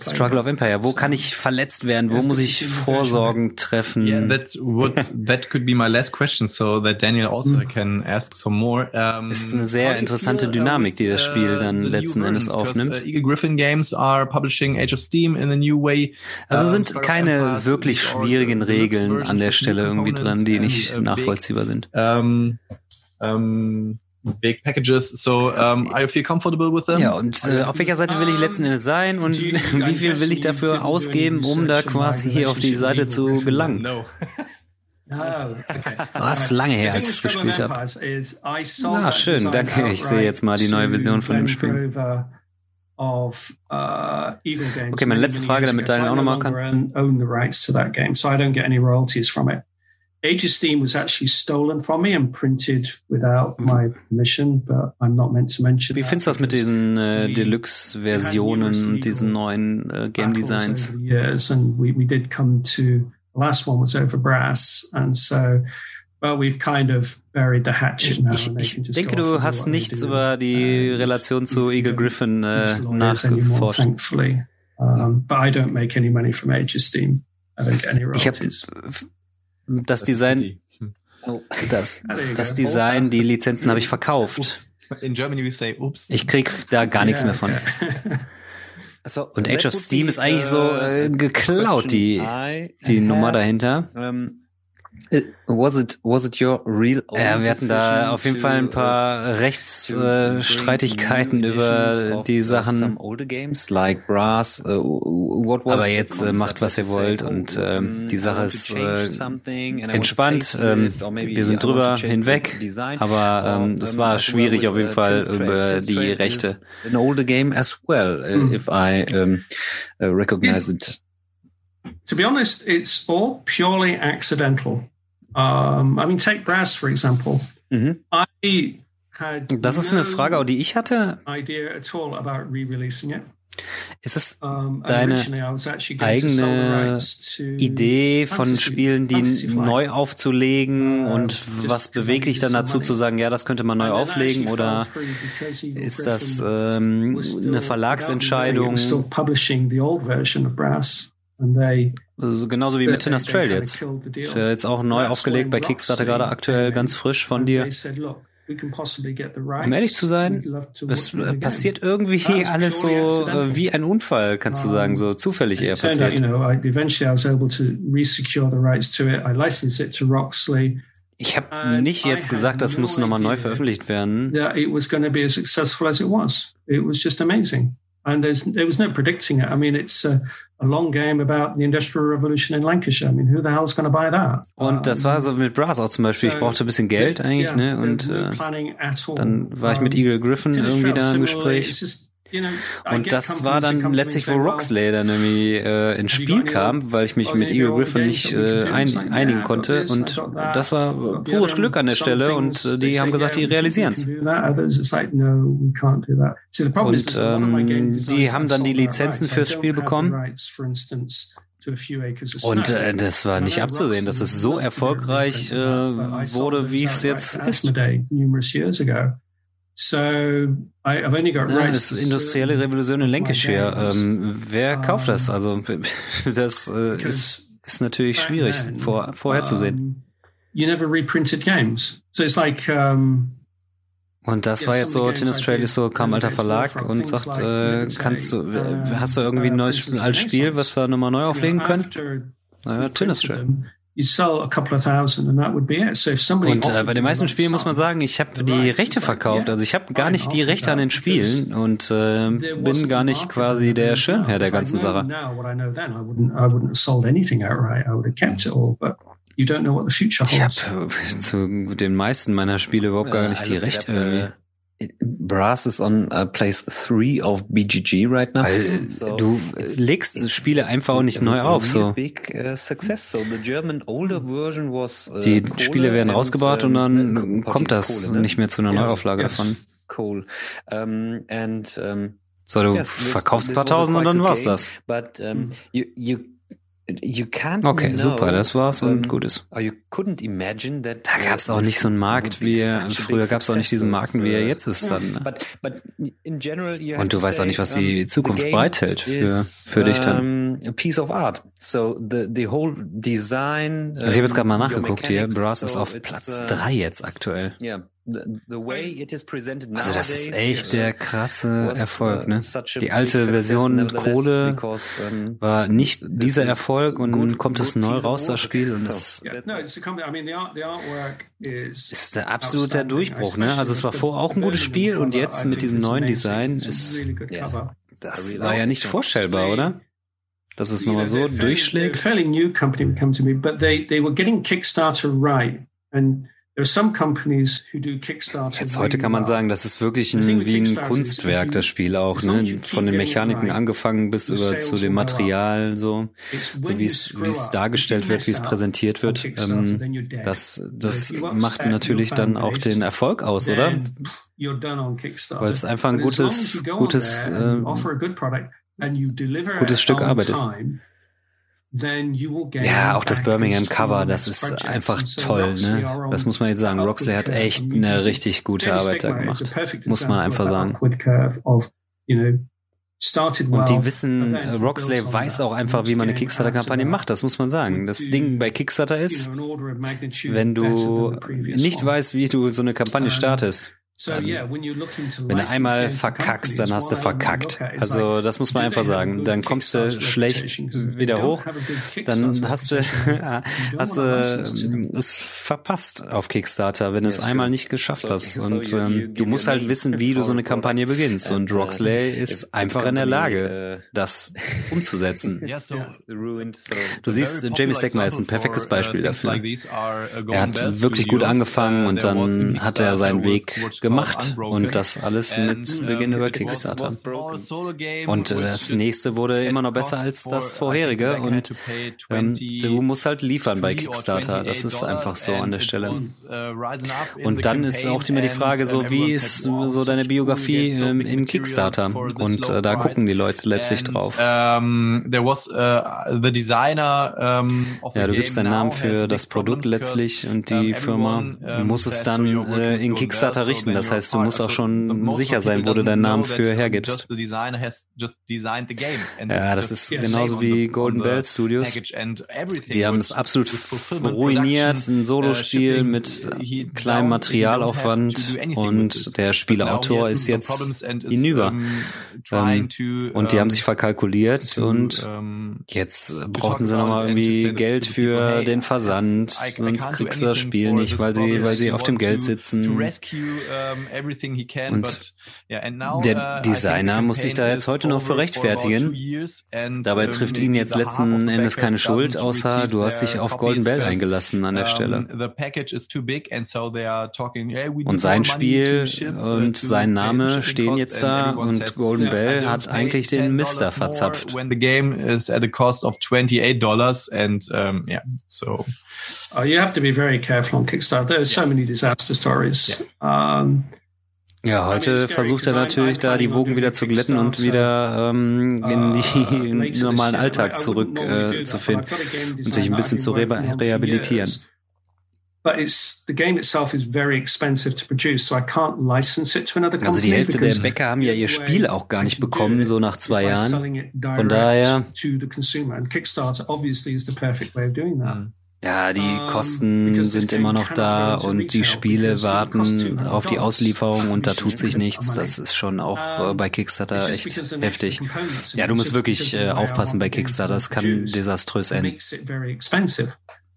Struggle of Empire. Wo kann ich verletzt werden? Wo muss ich Vorsorgen treffen? Yeah, that could be my last question, so that Daniel also mm. can ask some more. Um, ist eine sehr interessante Dynamik, die das Spiel uh, dann letzten Endes aufnimmt. Uh, Eagle Griffin Games are publishing Age of Steam in a new way. Also sind keine wirklich schwierigen Regeln an der Stelle irgendwie dran, die nicht uh, nachvollziehbar sind. Big packages. So, um, are you feel comfortable with them? Ja, und äh, auf welcher Seite will ich letzten Endes sein und wie viel will ich dafür ausgeben, um da quasi hier auf die Seite zu gelangen? Oh, okay. Was lange her, als ich es gespielt habe. Ah, schön, danke. Ich sehe jetzt mal die neue Version von dem Spiel. Uh, okay, meine letzte Frage, damit Daniel auch nochmal kann. Age of Steam was actually stolen from me and printed without mhm. my permission, but I'm not meant to mention Wie findest du das mit diesen äh, Deluxe-Versionen und diesen neuen äh, Game Designs? Years, and we, we did come to last one was over brass, and so well, we've kind of buried the hatchet now. Ich, ich, denke, du hast nichts über die Relation zu Eagle Griffin äh, nachgeforscht. Thankfully, um, but I don't make any money from Age of Steam. I don't get any royalties. Ich hab, das Design, oh. das, das Design, die Lizenzen habe ich verkauft. In Germany we say, oops. Ich krieg da gar nichts mehr von. Also, und Age of Steam ist eigentlich so äh, geklaut, die, die Nummer dahinter. Äh, was it was it your real ja, wir hatten da auf jeden Fall ein paar Rechtsstreitigkeiten äh, über die Sachen. Like Brass, uh, Aber jetzt äh, macht was ihr wollt und äh, die Sache ist äh, entspannt. Ähm, wir sind drüber hinweg, aber ähm, es war schwierig auf jeden Fall über die Rechte. An older game as well, uh, mm. if I uh, recognize it to be honest, it's all purely accidental. Um, I mean, take brass, for example. Mhm. I had das ist eine Frage, die ich hatte. Idea at all about re-releasing it. Ist es deine eigene Idee von Spielen, die neu aufzulegen uh, und was bewegt dich dann dazu zu sagen, ja, das könnte man neu auflegen oder ist das ähm, eine Verlagsentscheidung? Also genauso wie mit Tin Trail jetzt. Ist ja jetzt auch neu aufgelegt bei Kickstarter gerade aktuell ganz frisch von dir. Um ehrlich zu sein, es passiert irgendwie alles so äh, wie ein Unfall, kannst du sagen, so zufällig eher passiert. Ich habe nicht jetzt gesagt, das muss nochmal neu veröffentlicht werden. It was going to be as successful as it was. It was just amazing. And there was no predicting it. I mean, it's a long game about the Industrial Revolution in Lancashire. I mean, who the hell is going to buy that? Und das war so mit Brass auch zum Beispiel. Ich brauchte ein bisschen Geld eigentlich, ne? Und äh, dann war ich mit Eagle Griffin irgendwie da im Gespräch. Und das war dann letztlich, wo Roxley dann irgendwie äh, ins Spiel kam, weil ich mich mit Eagle Griffin nicht äh, ein, einigen konnte. Und das war pures Glück an der Stelle und äh, die haben gesagt, die realisieren es. Und ähm, die haben dann die Lizenzen fürs Spiel bekommen. Und äh, das war nicht abzusehen, dass es so erfolgreich äh, wurde, wie es jetzt ist. Ja, das industrielle Revolution in Lancashire. Ähm, wer kauft das? Also das äh, ist, ist natürlich schwierig vor, vorherzusehen. You never reprinted games, so it's like. Um, und das war jetzt so, Tennis Trail ist so, kam alter Verlag und sagt, äh, kannst du, hast du irgendwie ein neues altes Spiel, was wir nochmal neu auflegen können? Naja, Tennis Trail. Und äh, bei den meisten Spielen muss man sagen, ich habe die Rechte verkauft. Also ich habe gar nicht die Rechte an den Spielen und äh, bin gar nicht quasi der Schirmherr der ganzen Sache. Ich habe zu den meisten meiner Spiele überhaupt gar nicht die Rechte irgendwie. Brass is on uh, place three of BGG right now. Weil so du legst Spiele einfach auch nicht neu auf. So. Big, uh, success. So the German older version was, uh, Die Spiele werden rausgebracht und dann kommt das Kohle, ne? nicht mehr zu einer Neuauflage yes. davon. Cool. Um, and, um, so, du yes, verkaufst ein paar tausend und dann war's das. But um, you, you Okay, super, das war's und gut ist. Da gab es auch nicht so einen Markt wie früher gab es auch nicht diesen Marken wie er jetzt ist dann. Ne? Und du weißt auch nicht, was die Zukunft bereithält für, für dich dann. Piece of art. So the, the whole design. Also ich habe jetzt gerade mal nachgeguckt hier. Brass ist auf Platz drei jetzt aktuell. Also das ist echt der krasse Erfolg, ne? Die alte Version Kohle war nicht dieser Erfolg und nun kommt es neu raus, das Spiel, und das ist der absolute Durchbruch, ne? Also es war vorher auch ein gutes Spiel und jetzt mit diesem neuen Design ist, das war ja nicht vorstellbar, oder? Dass es nochmal so durchschlägt. Fairly new company come to me, but they, they were getting Kickstarter right. And Jetzt heute kann man sagen, das ist wirklich ein, wie ein Kunstwerk, das Spiel auch, ne? Von den Mechaniken angefangen bis über zu dem Material, so, so wie es, wie es dargestellt wird, wie es präsentiert wird. Ähm, das, das macht natürlich dann auch den Erfolg aus, oder? Weil es einfach ein gutes, gutes, äh, gutes Stück Arbeit ist. Ja, auch das Birmingham Cover, das ist einfach toll. Ne? Das muss man jetzt sagen. Roxley hat echt eine richtig gute Arbeit da gemacht. Muss man einfach sagen. Und die wissen, Roxley weiß auch einfach, wie man eine Kickstarter-Kampagne macht. Das muss man sagen. Das Ding bei Kickstarter ist, wenn du nicht weißt, wie du so eine Kampagne startest, wenn du einmal verkackst, dann hast du verkackt. Also das muss man einfach sagen. Dann kommst du schlecht wieder hoch, dann hast du, hast du es verpasst auf Kickstarter, wenn du es einmal nicht geschafft hast. Und ähm, du musst halt wissen, wie du so eine Kampagne beginnst. Und uh, Roxley ist einfach in der Lage, uh, das umzusetzen. Du siehst, Jamie Stegmaier ist ein perfektes uh, Beispiel dafür. Er hat wirklich gut angefangen und dann hat er seinen Weg gemacht und das alles mit Beginn über Kickstarter. Und das nächste wurde immer noch besser als das vorherige und ähm, du musst halt liefern bei Kickstarter. Das ist einfach so an der Stelle. Und dann ist auch immer die Frage so, wie ist so deine Biografie ähm, in Kickstarter? Und äh, da gucken die Leute letztlich drauf. Ja, du gibst deinen Namen für das Produkt letztlich und die Firma muss es dann äh, in Kickstarter richten. Das heißt, du musst auch schon sicher sein, wo du deinen Namen für hergibst. Ja, das ist genauso wie Golden Bell Studios. Die haben es absolut ruiniert, ein Solospiel mit kleinem Materialaufwand und der Spielautor ist jetzt hinüber. Ähm, und die haben sich verkalkuliert und jetzt brauchten sie nochmal irgendwie Geld für den Versand, sonst kriegst du das Spiel nicht, weil sie, weil sie auf dem Geld sitzen. Und der uh, Designer muss sich da jetzt heute noch für rechtfertigen. Dabei trifft ihn jetzt letzten Endes keine Schuld, außer du hast dich auf Golden Bell eingelassen an der Stelle. Und sein Spiel und sein Name stehen jetzt da und Golden Bell hat eigentlich den Mister verzapft. When the game is at a cost of 28 dollars and yeah, so. Oh, you have to be very careful on Kickstarter. There's so many disaster stories. Yeah. Um, ja, heute versucht er natürlich da die Wogen wieder zu glätten und wieder ähm, in die normalen Alltag zurück äh, und sich ein bisschen zu re rehabilitieren. Also die Hälfte der Bäcker haben ja ihr Spiel auch gar nicht bekommen, so nach zwei Jahren. Von daher. Ja, die Kosten sind immer noch da und die Spiele warten auf die Auslieferung und da tut sich nichts. Das ist schon auch äh, bei Kickstarter echt heftig. Ja, du musst wirklich äh, aufpassen bei Kickstarter. Das kann desaströs enden.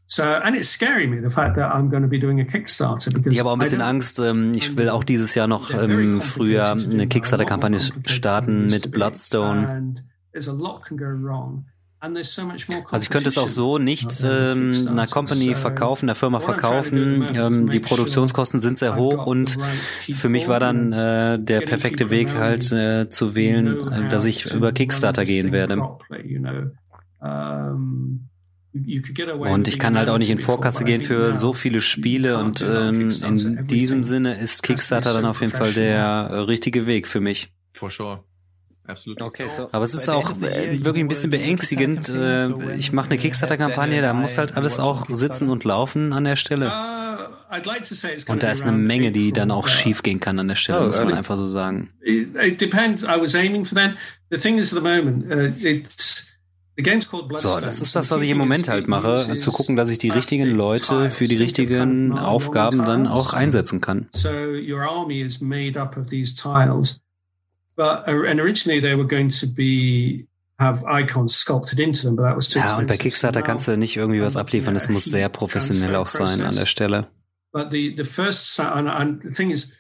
So, and it's scaring me, the fact that I'm going to be doing a Kickstarter. Because ich habe auch ein bisschen Angst. Ähm, ich will auch dieses Jahr noch im Frühjahr eine Kickstarter-Kampagne starten mit Bloodstone. Also ich könnte es auch so nicht ähm, einer Company verkaufen, einer Firma verkaufen. Ähm, die Produktionskosten sind sehr hoch und für mich war dann äh, der perfekte Weg halt äh, zu wählen, äh, dass ich über Kickstarter gehen werde. Und ich kann halt auch nicht in Vorkasse gehen für so viele Spiele und ähm, in diesem Sinne ist Kickstarter dann auf jeden Fall der richtige Weg für mich. For sure. Absolut. Okay, so. Aber es ist auch äh, wirklich ein bisschen beängstigend. Äh, ich mache eine Kickstarter-Kampagne, da muss halt alles auch sitzen und laufen an der Stelle. Uh, und da ist eine Menge, die dann auch schief gehen kann an der Stelle, oh, muss man einfach so sagen. It depends. I was aiming for that. The thing is, at the moment, uh, so, das ist das, was ich im Moment halt mache, zu gucken, dass ich die richtigen Leute für die richtigen Aufgaben dann auch einsetzen kann. But and originally they were going to be have icons sculpted into them, but that was too Ja, und bei Kickstarter kannst du nicht irgendwie was abliefern, es muss sehr professionell auch sein an der Stelle. But the the first and, and the thing is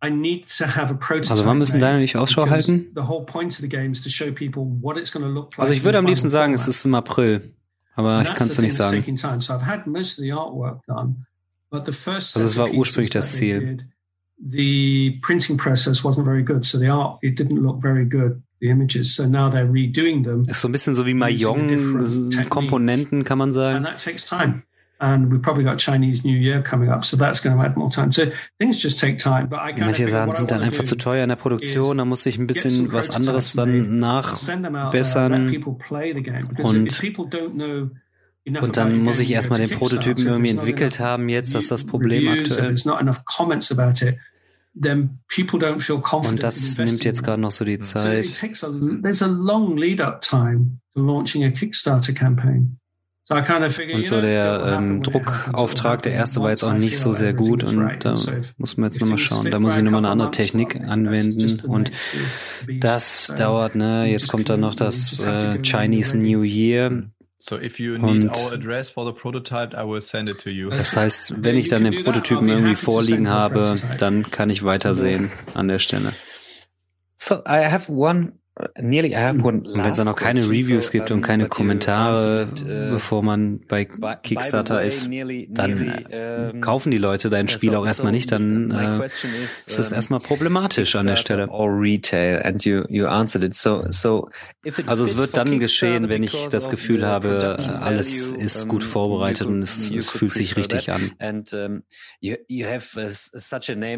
also wann müssen deine nicht Ausschau halten? Also ich würde am liebsten sagen, es ist im April, aber ich kann es dir nicht sagen. Also es war ursprünglich das Ziel. The printing process wasn't very good, so the art it didn't look very good. The images, so now they're redoing them. Ist so ein bisschen so wie Mahjong-Komponenten, kann man sagen. And that takes time and we've probably got Chinese New Year coming up, so that's going to add more time. So things just take time. But I Manche Sachen sind dann einfach zu teuer in der Produktion, da muss ich ein bisschen was anderes dann nachbessern und und dann muss ich erstmal den Prototypen irgendwie entwickelt haben jetzt, dass das Problem aktuell. Und das nimmt jetzt gerade noch so die Zeit. Und so der ähm, Druckauftrag, der erste war jetzt auch nicht so sehr gut und da muss man jetzt nochmal schauen. Da muss ich nochmal eine andere Technik anwenden und das dauert, ne? Jetzt kommt dann noch das äh, Chinese New Year. Und Das heißt, wenn ich dann den Prototypen irgendwie vorliegen habe, dann kann ich weitersehen an der Stelle. So I have one nearly I have one und wenn es dann noch keine Reviews gibt und keine Kommentare, uh, bevor man bei Kickstarter ist, dann äh, kaufen die Leute dein Spiel auch erstmal nicht, dann äh, ist das erstmal problematisch an der Stelle. Also es wird dann geschehen, wenn ich das Gefühl habe, alles ist gut vorbereitet und es, es fühlt sich richtig an.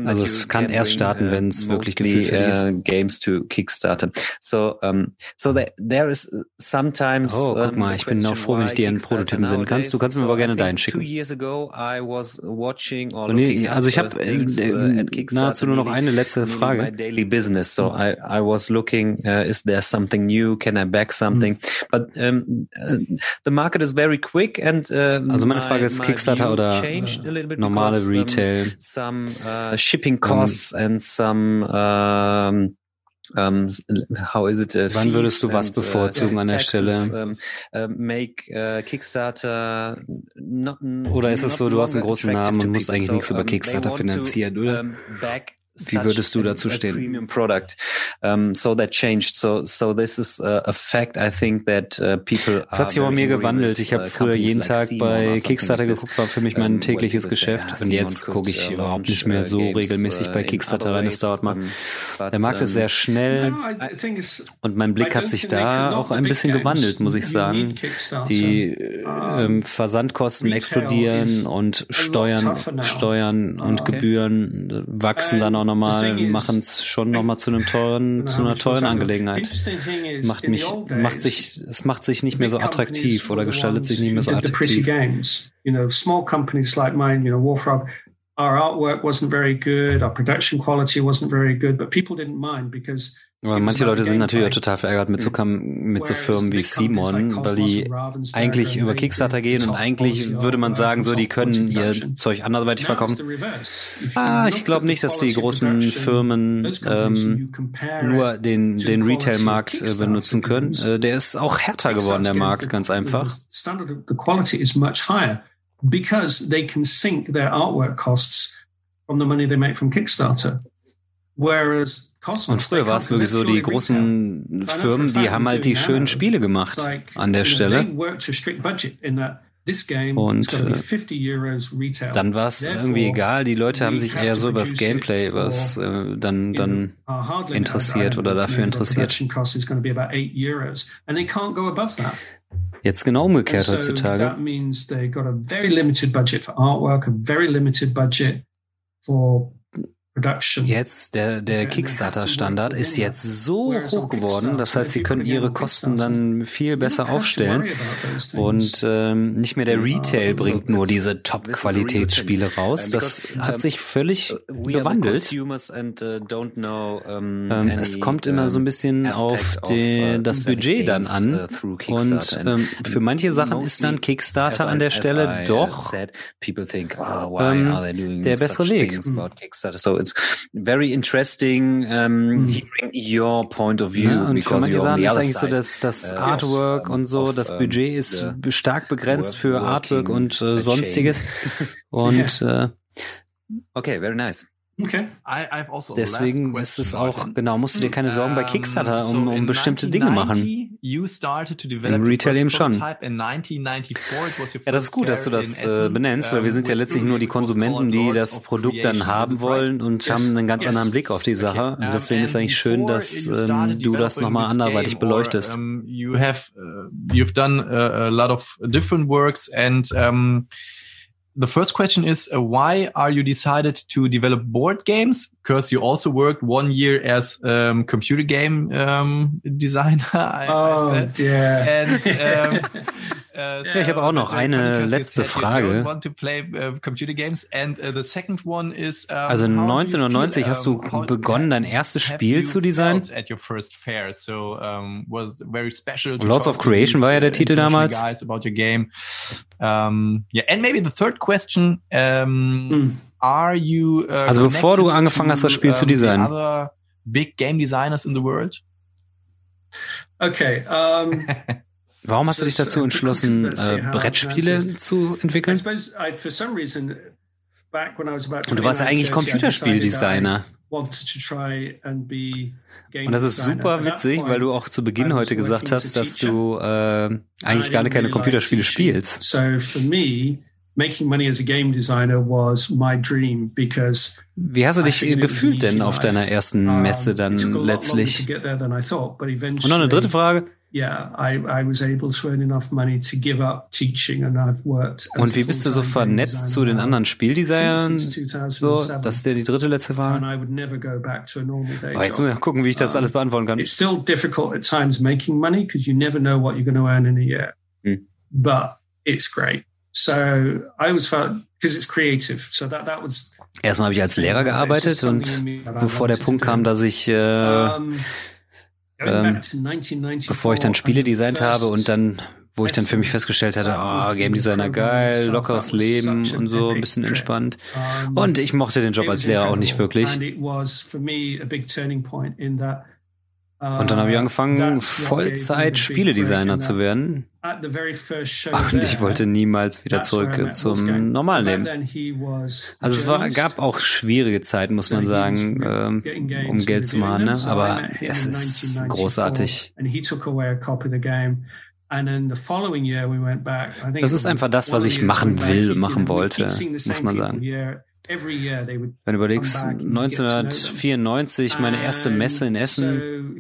Also es kann erst starten, wenn es wirklich gefühlt ist. Games to Kickstarter. So, um, so that there is sometimes. Oh, guck mal, ich bin auch froh, wenn ich dir einen Prototypen senden kannst. Du kannst mir aber gerne deinen schicken. So, nee, also ich habe äh, äh, nahezu nur noch eine letzte Frage. My daily business. So I, I was looking, uh, is there something new? Can I back something? But um, uh, the market is very quick and. Uh, also meine Frage ist Kickstarter oder normale Retail. Some uh, shipping costs um, and some. Um, um, how is it? Uh, Wann würdest du was and, uh, bevorzugen uh, an der Stelle? Um, uh, make uh, Kickstarter not, oder ist es so, du hast einen großen Namen und musst eigentlich so, nichts über Kickstarter finanzieren, oder? Wie würdest du dazu stehen? Premium product. Um, so that changed. So so this is a, a fact. I think that uh, people. Das hat sich aber mir gewandelt. Ich habe uh, früher jeden Tag bei Kickstarter geguckt, war für mich mein tägliches Geschäft. Und jetzt gucke ich überhaupt nicht mehr so regelmäßig bei Kickstarter rein. Es dauert mal. Der Markt ist sehr schnell und mein Blick hat sich da auch ein bisschen gewandelt, muss ich sagen. Die ähm, Versandkosten explodieren und Steuern, Steuern und Gebühren wachsen dann auch noch nochmal, machen es schon nochmal zu einem teuren, zu einer teuren Angelegenheit. Macht mich, macht sich, es macht sich nicht mehr so attraktiv oder gestaltet sich nicht mehr so attraktiv. You know, small companies like mine, you know, Warfrog, our artwork wasn't very good, our production quality wasn't very good, but people didn't mind because aber manche Leute sind natürlich auch total verärgert mit so, mit so Firmen wie Simon, weil die eigentlich über Kickstarter gehen und eigentlich würde man sagen, so, die können ihr Zeug anderweitig verkaufen. Ah, ich glaube nicht, dass die großen Firmen ähm, nur den, den Retail-Markt äh, benutzen können. Äh, der ist auch härter geworden, der Markt, ganz einfach. because they can sink their artwork costs from the money they make from Kickstarter. Whereas und früher war es wirklich so, die großen Firmen, die haben halt die schönen Spiele gemacht an der Stelle. Und äh, dann war es irgendwie egal, die Leute haben sich eher so über das Gameplay was äh, dann, dann interessiert oder dafür interessiert. Jetzt genau umgekehrt heutzutage. For Jetzt, der, der Kickstarter-Standard ist jetzt so hoch geworden, das heißt, sie können ihre Kosten dann viel besser aufstellen und ähm, nicht mehr der Retail bringt nur diese Top-Qualitätsspiele raus. Das hat sich völlig gewandelt. Uh, ähm, es kommt immer so ein bisschen auf die, uh, das Budget dann an. uh, und ähm, für manche Sachen ist dann Kickstarter an der Stelle doch oh, ähm, der bessere Weg it's very interesting um, hearing your point of view. Ja, und für manche Sachen ist eigentlich so, dass das uh, Artwork und so, das Budget ist stark begrenzt für Artwork und äh, sonstiges. Und äh, okay, very nice. Okay. Also Deswegen ist es auch, genau, musst du dir keine Sorgen bei Kickstarter um, um bestimmte Dinge machen. Im Retail eben schon. Ja, das ist gut, dass du das äh, benennst, weil wir sind ja letztlich nur die Konsumenten, die das Produkt dann haben wollen und haben einen ganz anderen Blick auf die Sache. Und deswegen ist eigentlich schön, dass ähm, du das nochmal anderweitig beleuchtest. You have, uh, you've done a, a lot of different works and um, the first question is uh, why are you decided to develop board games? Because you also worked one year as um, computer game um, designer. I, oh, I yeah. And um, Äh, ja, ich habe auch noch eine letzte Frage. Uh, uh, also 1990 hast du begonnen, dein erstes Spiel zu designen. Lords of Creation war ja der uh, Titel damals. Also bevor du angefangen hast, das Spiel zu designen. Big game designers in the world? Okay. Um Warum hast du dich dazu entschlossen, äh, Brettspiele zu entwickeln? Und du warst ja eigentlich Computerspieldesigner. Und das ist super witzig, weil du auch zu Beginn heute gesagt hast, dass du äh, eigentlich gar keine Computerspiele spielst. Wie hast du dich gefühlt denn auf deiner ersten Messe dann letztlich? Und noch eine dritte Frage yeah, I, I was able to earn enough money to give up teaching and I've worked. Und wie bist du so vernetzt zu den anderen Spieldesignern? So, das ist ja die dritte letzte Frage. Aber jetzt muss ich gucken, wie ich das alles beantworten kann. It's still difficult at times making money because you never know what you're going to earn in a year. Hm. But it's great. So I always felt because it's creative. So that that was Erstmal habe ich als Lehrer gearbeitet und bevor der Punkt kam, dass ich äh, ähm, bevor ich dann Spiele designt habe und dann, wo ich dann für mich festgestellt hatte, ah, oh, Game Designer geil, lockeres Leben und so, ein bisschen entspannt. Und ich mochte den Job als Lehrer auch nicht wirklich. Und dann habe ich uh, angefangen, Vollzeit Spieledesigner zu werden. Und ich wollte niemals wieder zurück zum normalen Leben. Also es war, gab auch schwierige Zeiten, muss man sagen, ähm, um Geld zu machen, ne? aber es ist großartig. Das ist einfach das, was ich machen will, machen wollte, muss man sagen. Wenn du überlegst, 1994 meine erste Messe in Essen,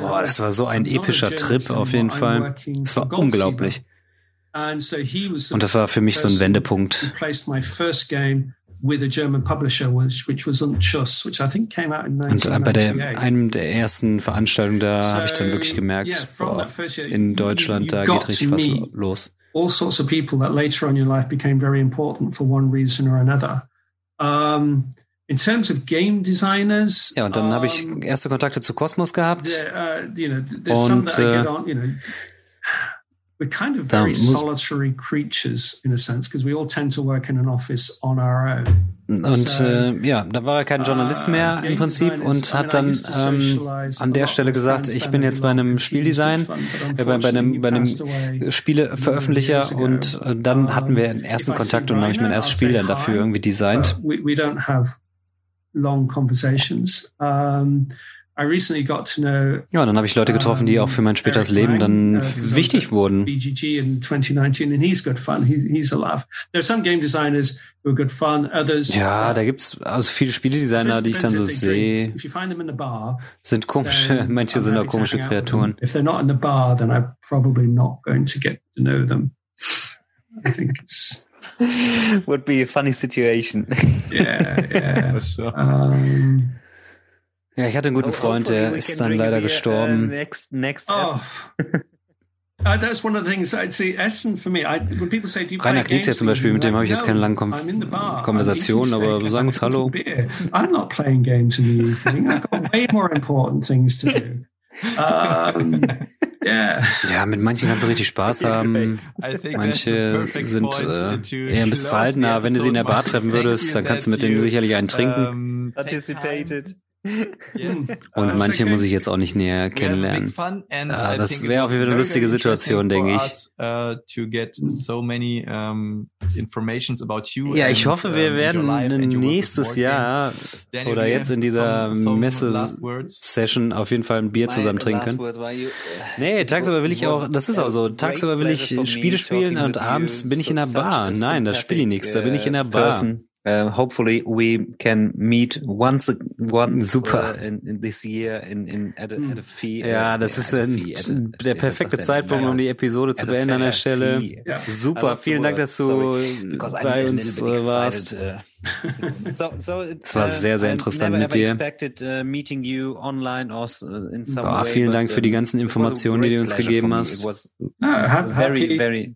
boah, das war so ein epischer Trip auf jeden Fall. Es war unglaublich. Und das war für mich so ein Wendepunkt. Und bei der, einem der ersten Veranstaltungen, da habe ich dann wirklich gemerkt, boah, in Deutschland, da geht richtig was los. All sorts of people that later on in your life became very important for one reason or another. Um, in terms of game designers, ja, und dann um, habe ich erste Kontakte zu Cosmos gehabt. Uh, you know, und äh, on, you know, we're kind of very solitary creatures in a sense because we all tend to work in an office on our own. Und äh, ja, da war er kein Journalist mehr im Prinzip und hat dann ähm, an der Stelle gesagt, ich bin jetzt bei einem Spieldesign, äh, bei, bei einem, bei einem Spieleveröffentlicher und äh, dann hatten wir den ersten Kontakt und dann habe ich mein erstes Spiel dann dafür irgendwie designt. We, we don't have long conversations. Um, ja, dann habe ich Leute getroffen, die auch für mein späteres Leben dann uh, wichtig wurden. BGG in 2019 and he's good fun. He, he's a laugh. There's some game designers who are good fun. Others. Ja, da gibt's also viele Spieledesigner, die ich dann so sehe, sind komische. Manche sind auch komische Kreaturen. If they're not in the bar, then I'm probably not going to get to know them. I think it's would be a funny situation. Yeah, yeah. Um, ja, ich hatte einen guten Freund, der ist dann leider gestorben. Uh, next, next oh. Uh, that's one of the things I'd say. Essen for me. I, when people say, do you Rainer Knizia zum Beispiel, mit dem habe ich jetzt keine langen Kon Konversationen, aber sagen uns Hallo. I'm not playing games in the evening. I've got way more important things to do. Um, yeah. Ja, mit manchen kannst du richtig Spaß haben. Manche sind äh, eher ein bisschen verhaltener. Wenn du sie in der Bar treffen würdest, dann kannst du mit denen sicherlich einen trinken. Participated. Und manche muss ich jetzt auch nicht näher kennenlernen. Uh, das wäre auf jeden Fall eine lustige Situation, denke ich. Uh, ja, ich hoffe, wir werden nächstes Jahr oder jetzt in dieser Messe-Session auf jeden Fall ein Bier zusammen trinken. Nee, tagsüber will ich auch, das ist auch so, tagsüber will ich Spiele spielen und abends bin ich in der Bar. Nein, da spiele ich nichts, da bin ich in der Bar. Uh, hopefully we can meet once once super uh, in, in, this year in, in at, a, at a fee. Ja, das ist ein, a, der perfekte Zeitpunkt, um die Episode zu beenden an der Stelle. Ja. Super, vielen Dank, dass du bei uns warst. Uh, es war sehr, sehr interessant mit dir. Boah, vielen Dank für die ganzen Informationen, die du uns gegeben hast. Very, very.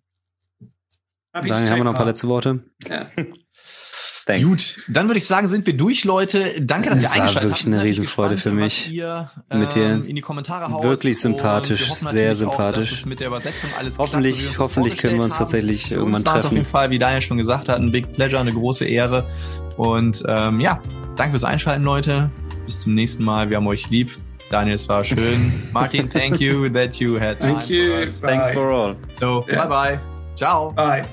Daher haben wir noch ein paar letzte Worte. Ja. Thanks. Gut, dann würde ich sagen, sind wir durch, Leute. Danke, dass das ihr eingeschaltet habt. Es war wirklich eine Riesenfreude für mich. Ihr, ähm, mit dir in die Kommentare haut. Wirklich sympathisch, sehr sympathisch. Auch, mit der Übersetzung alles hoffentlich, klappt, so hoffentlich können wir uns haben. tatsächlich irgendwann treffen. auf jeden Fall, wie Daniel schon gesagt hat, ein Big Pleasure, eine große Ehre. Und ähm, ja, danke fürs Einschalten, Leute. Bis zum nächsten Mal. Wir haben euch lieb. Daniel, es war schön. Martin, thank you that you had time thank you. for us. Thanks for all. So, yeah. bye bye. Ciao. Bye.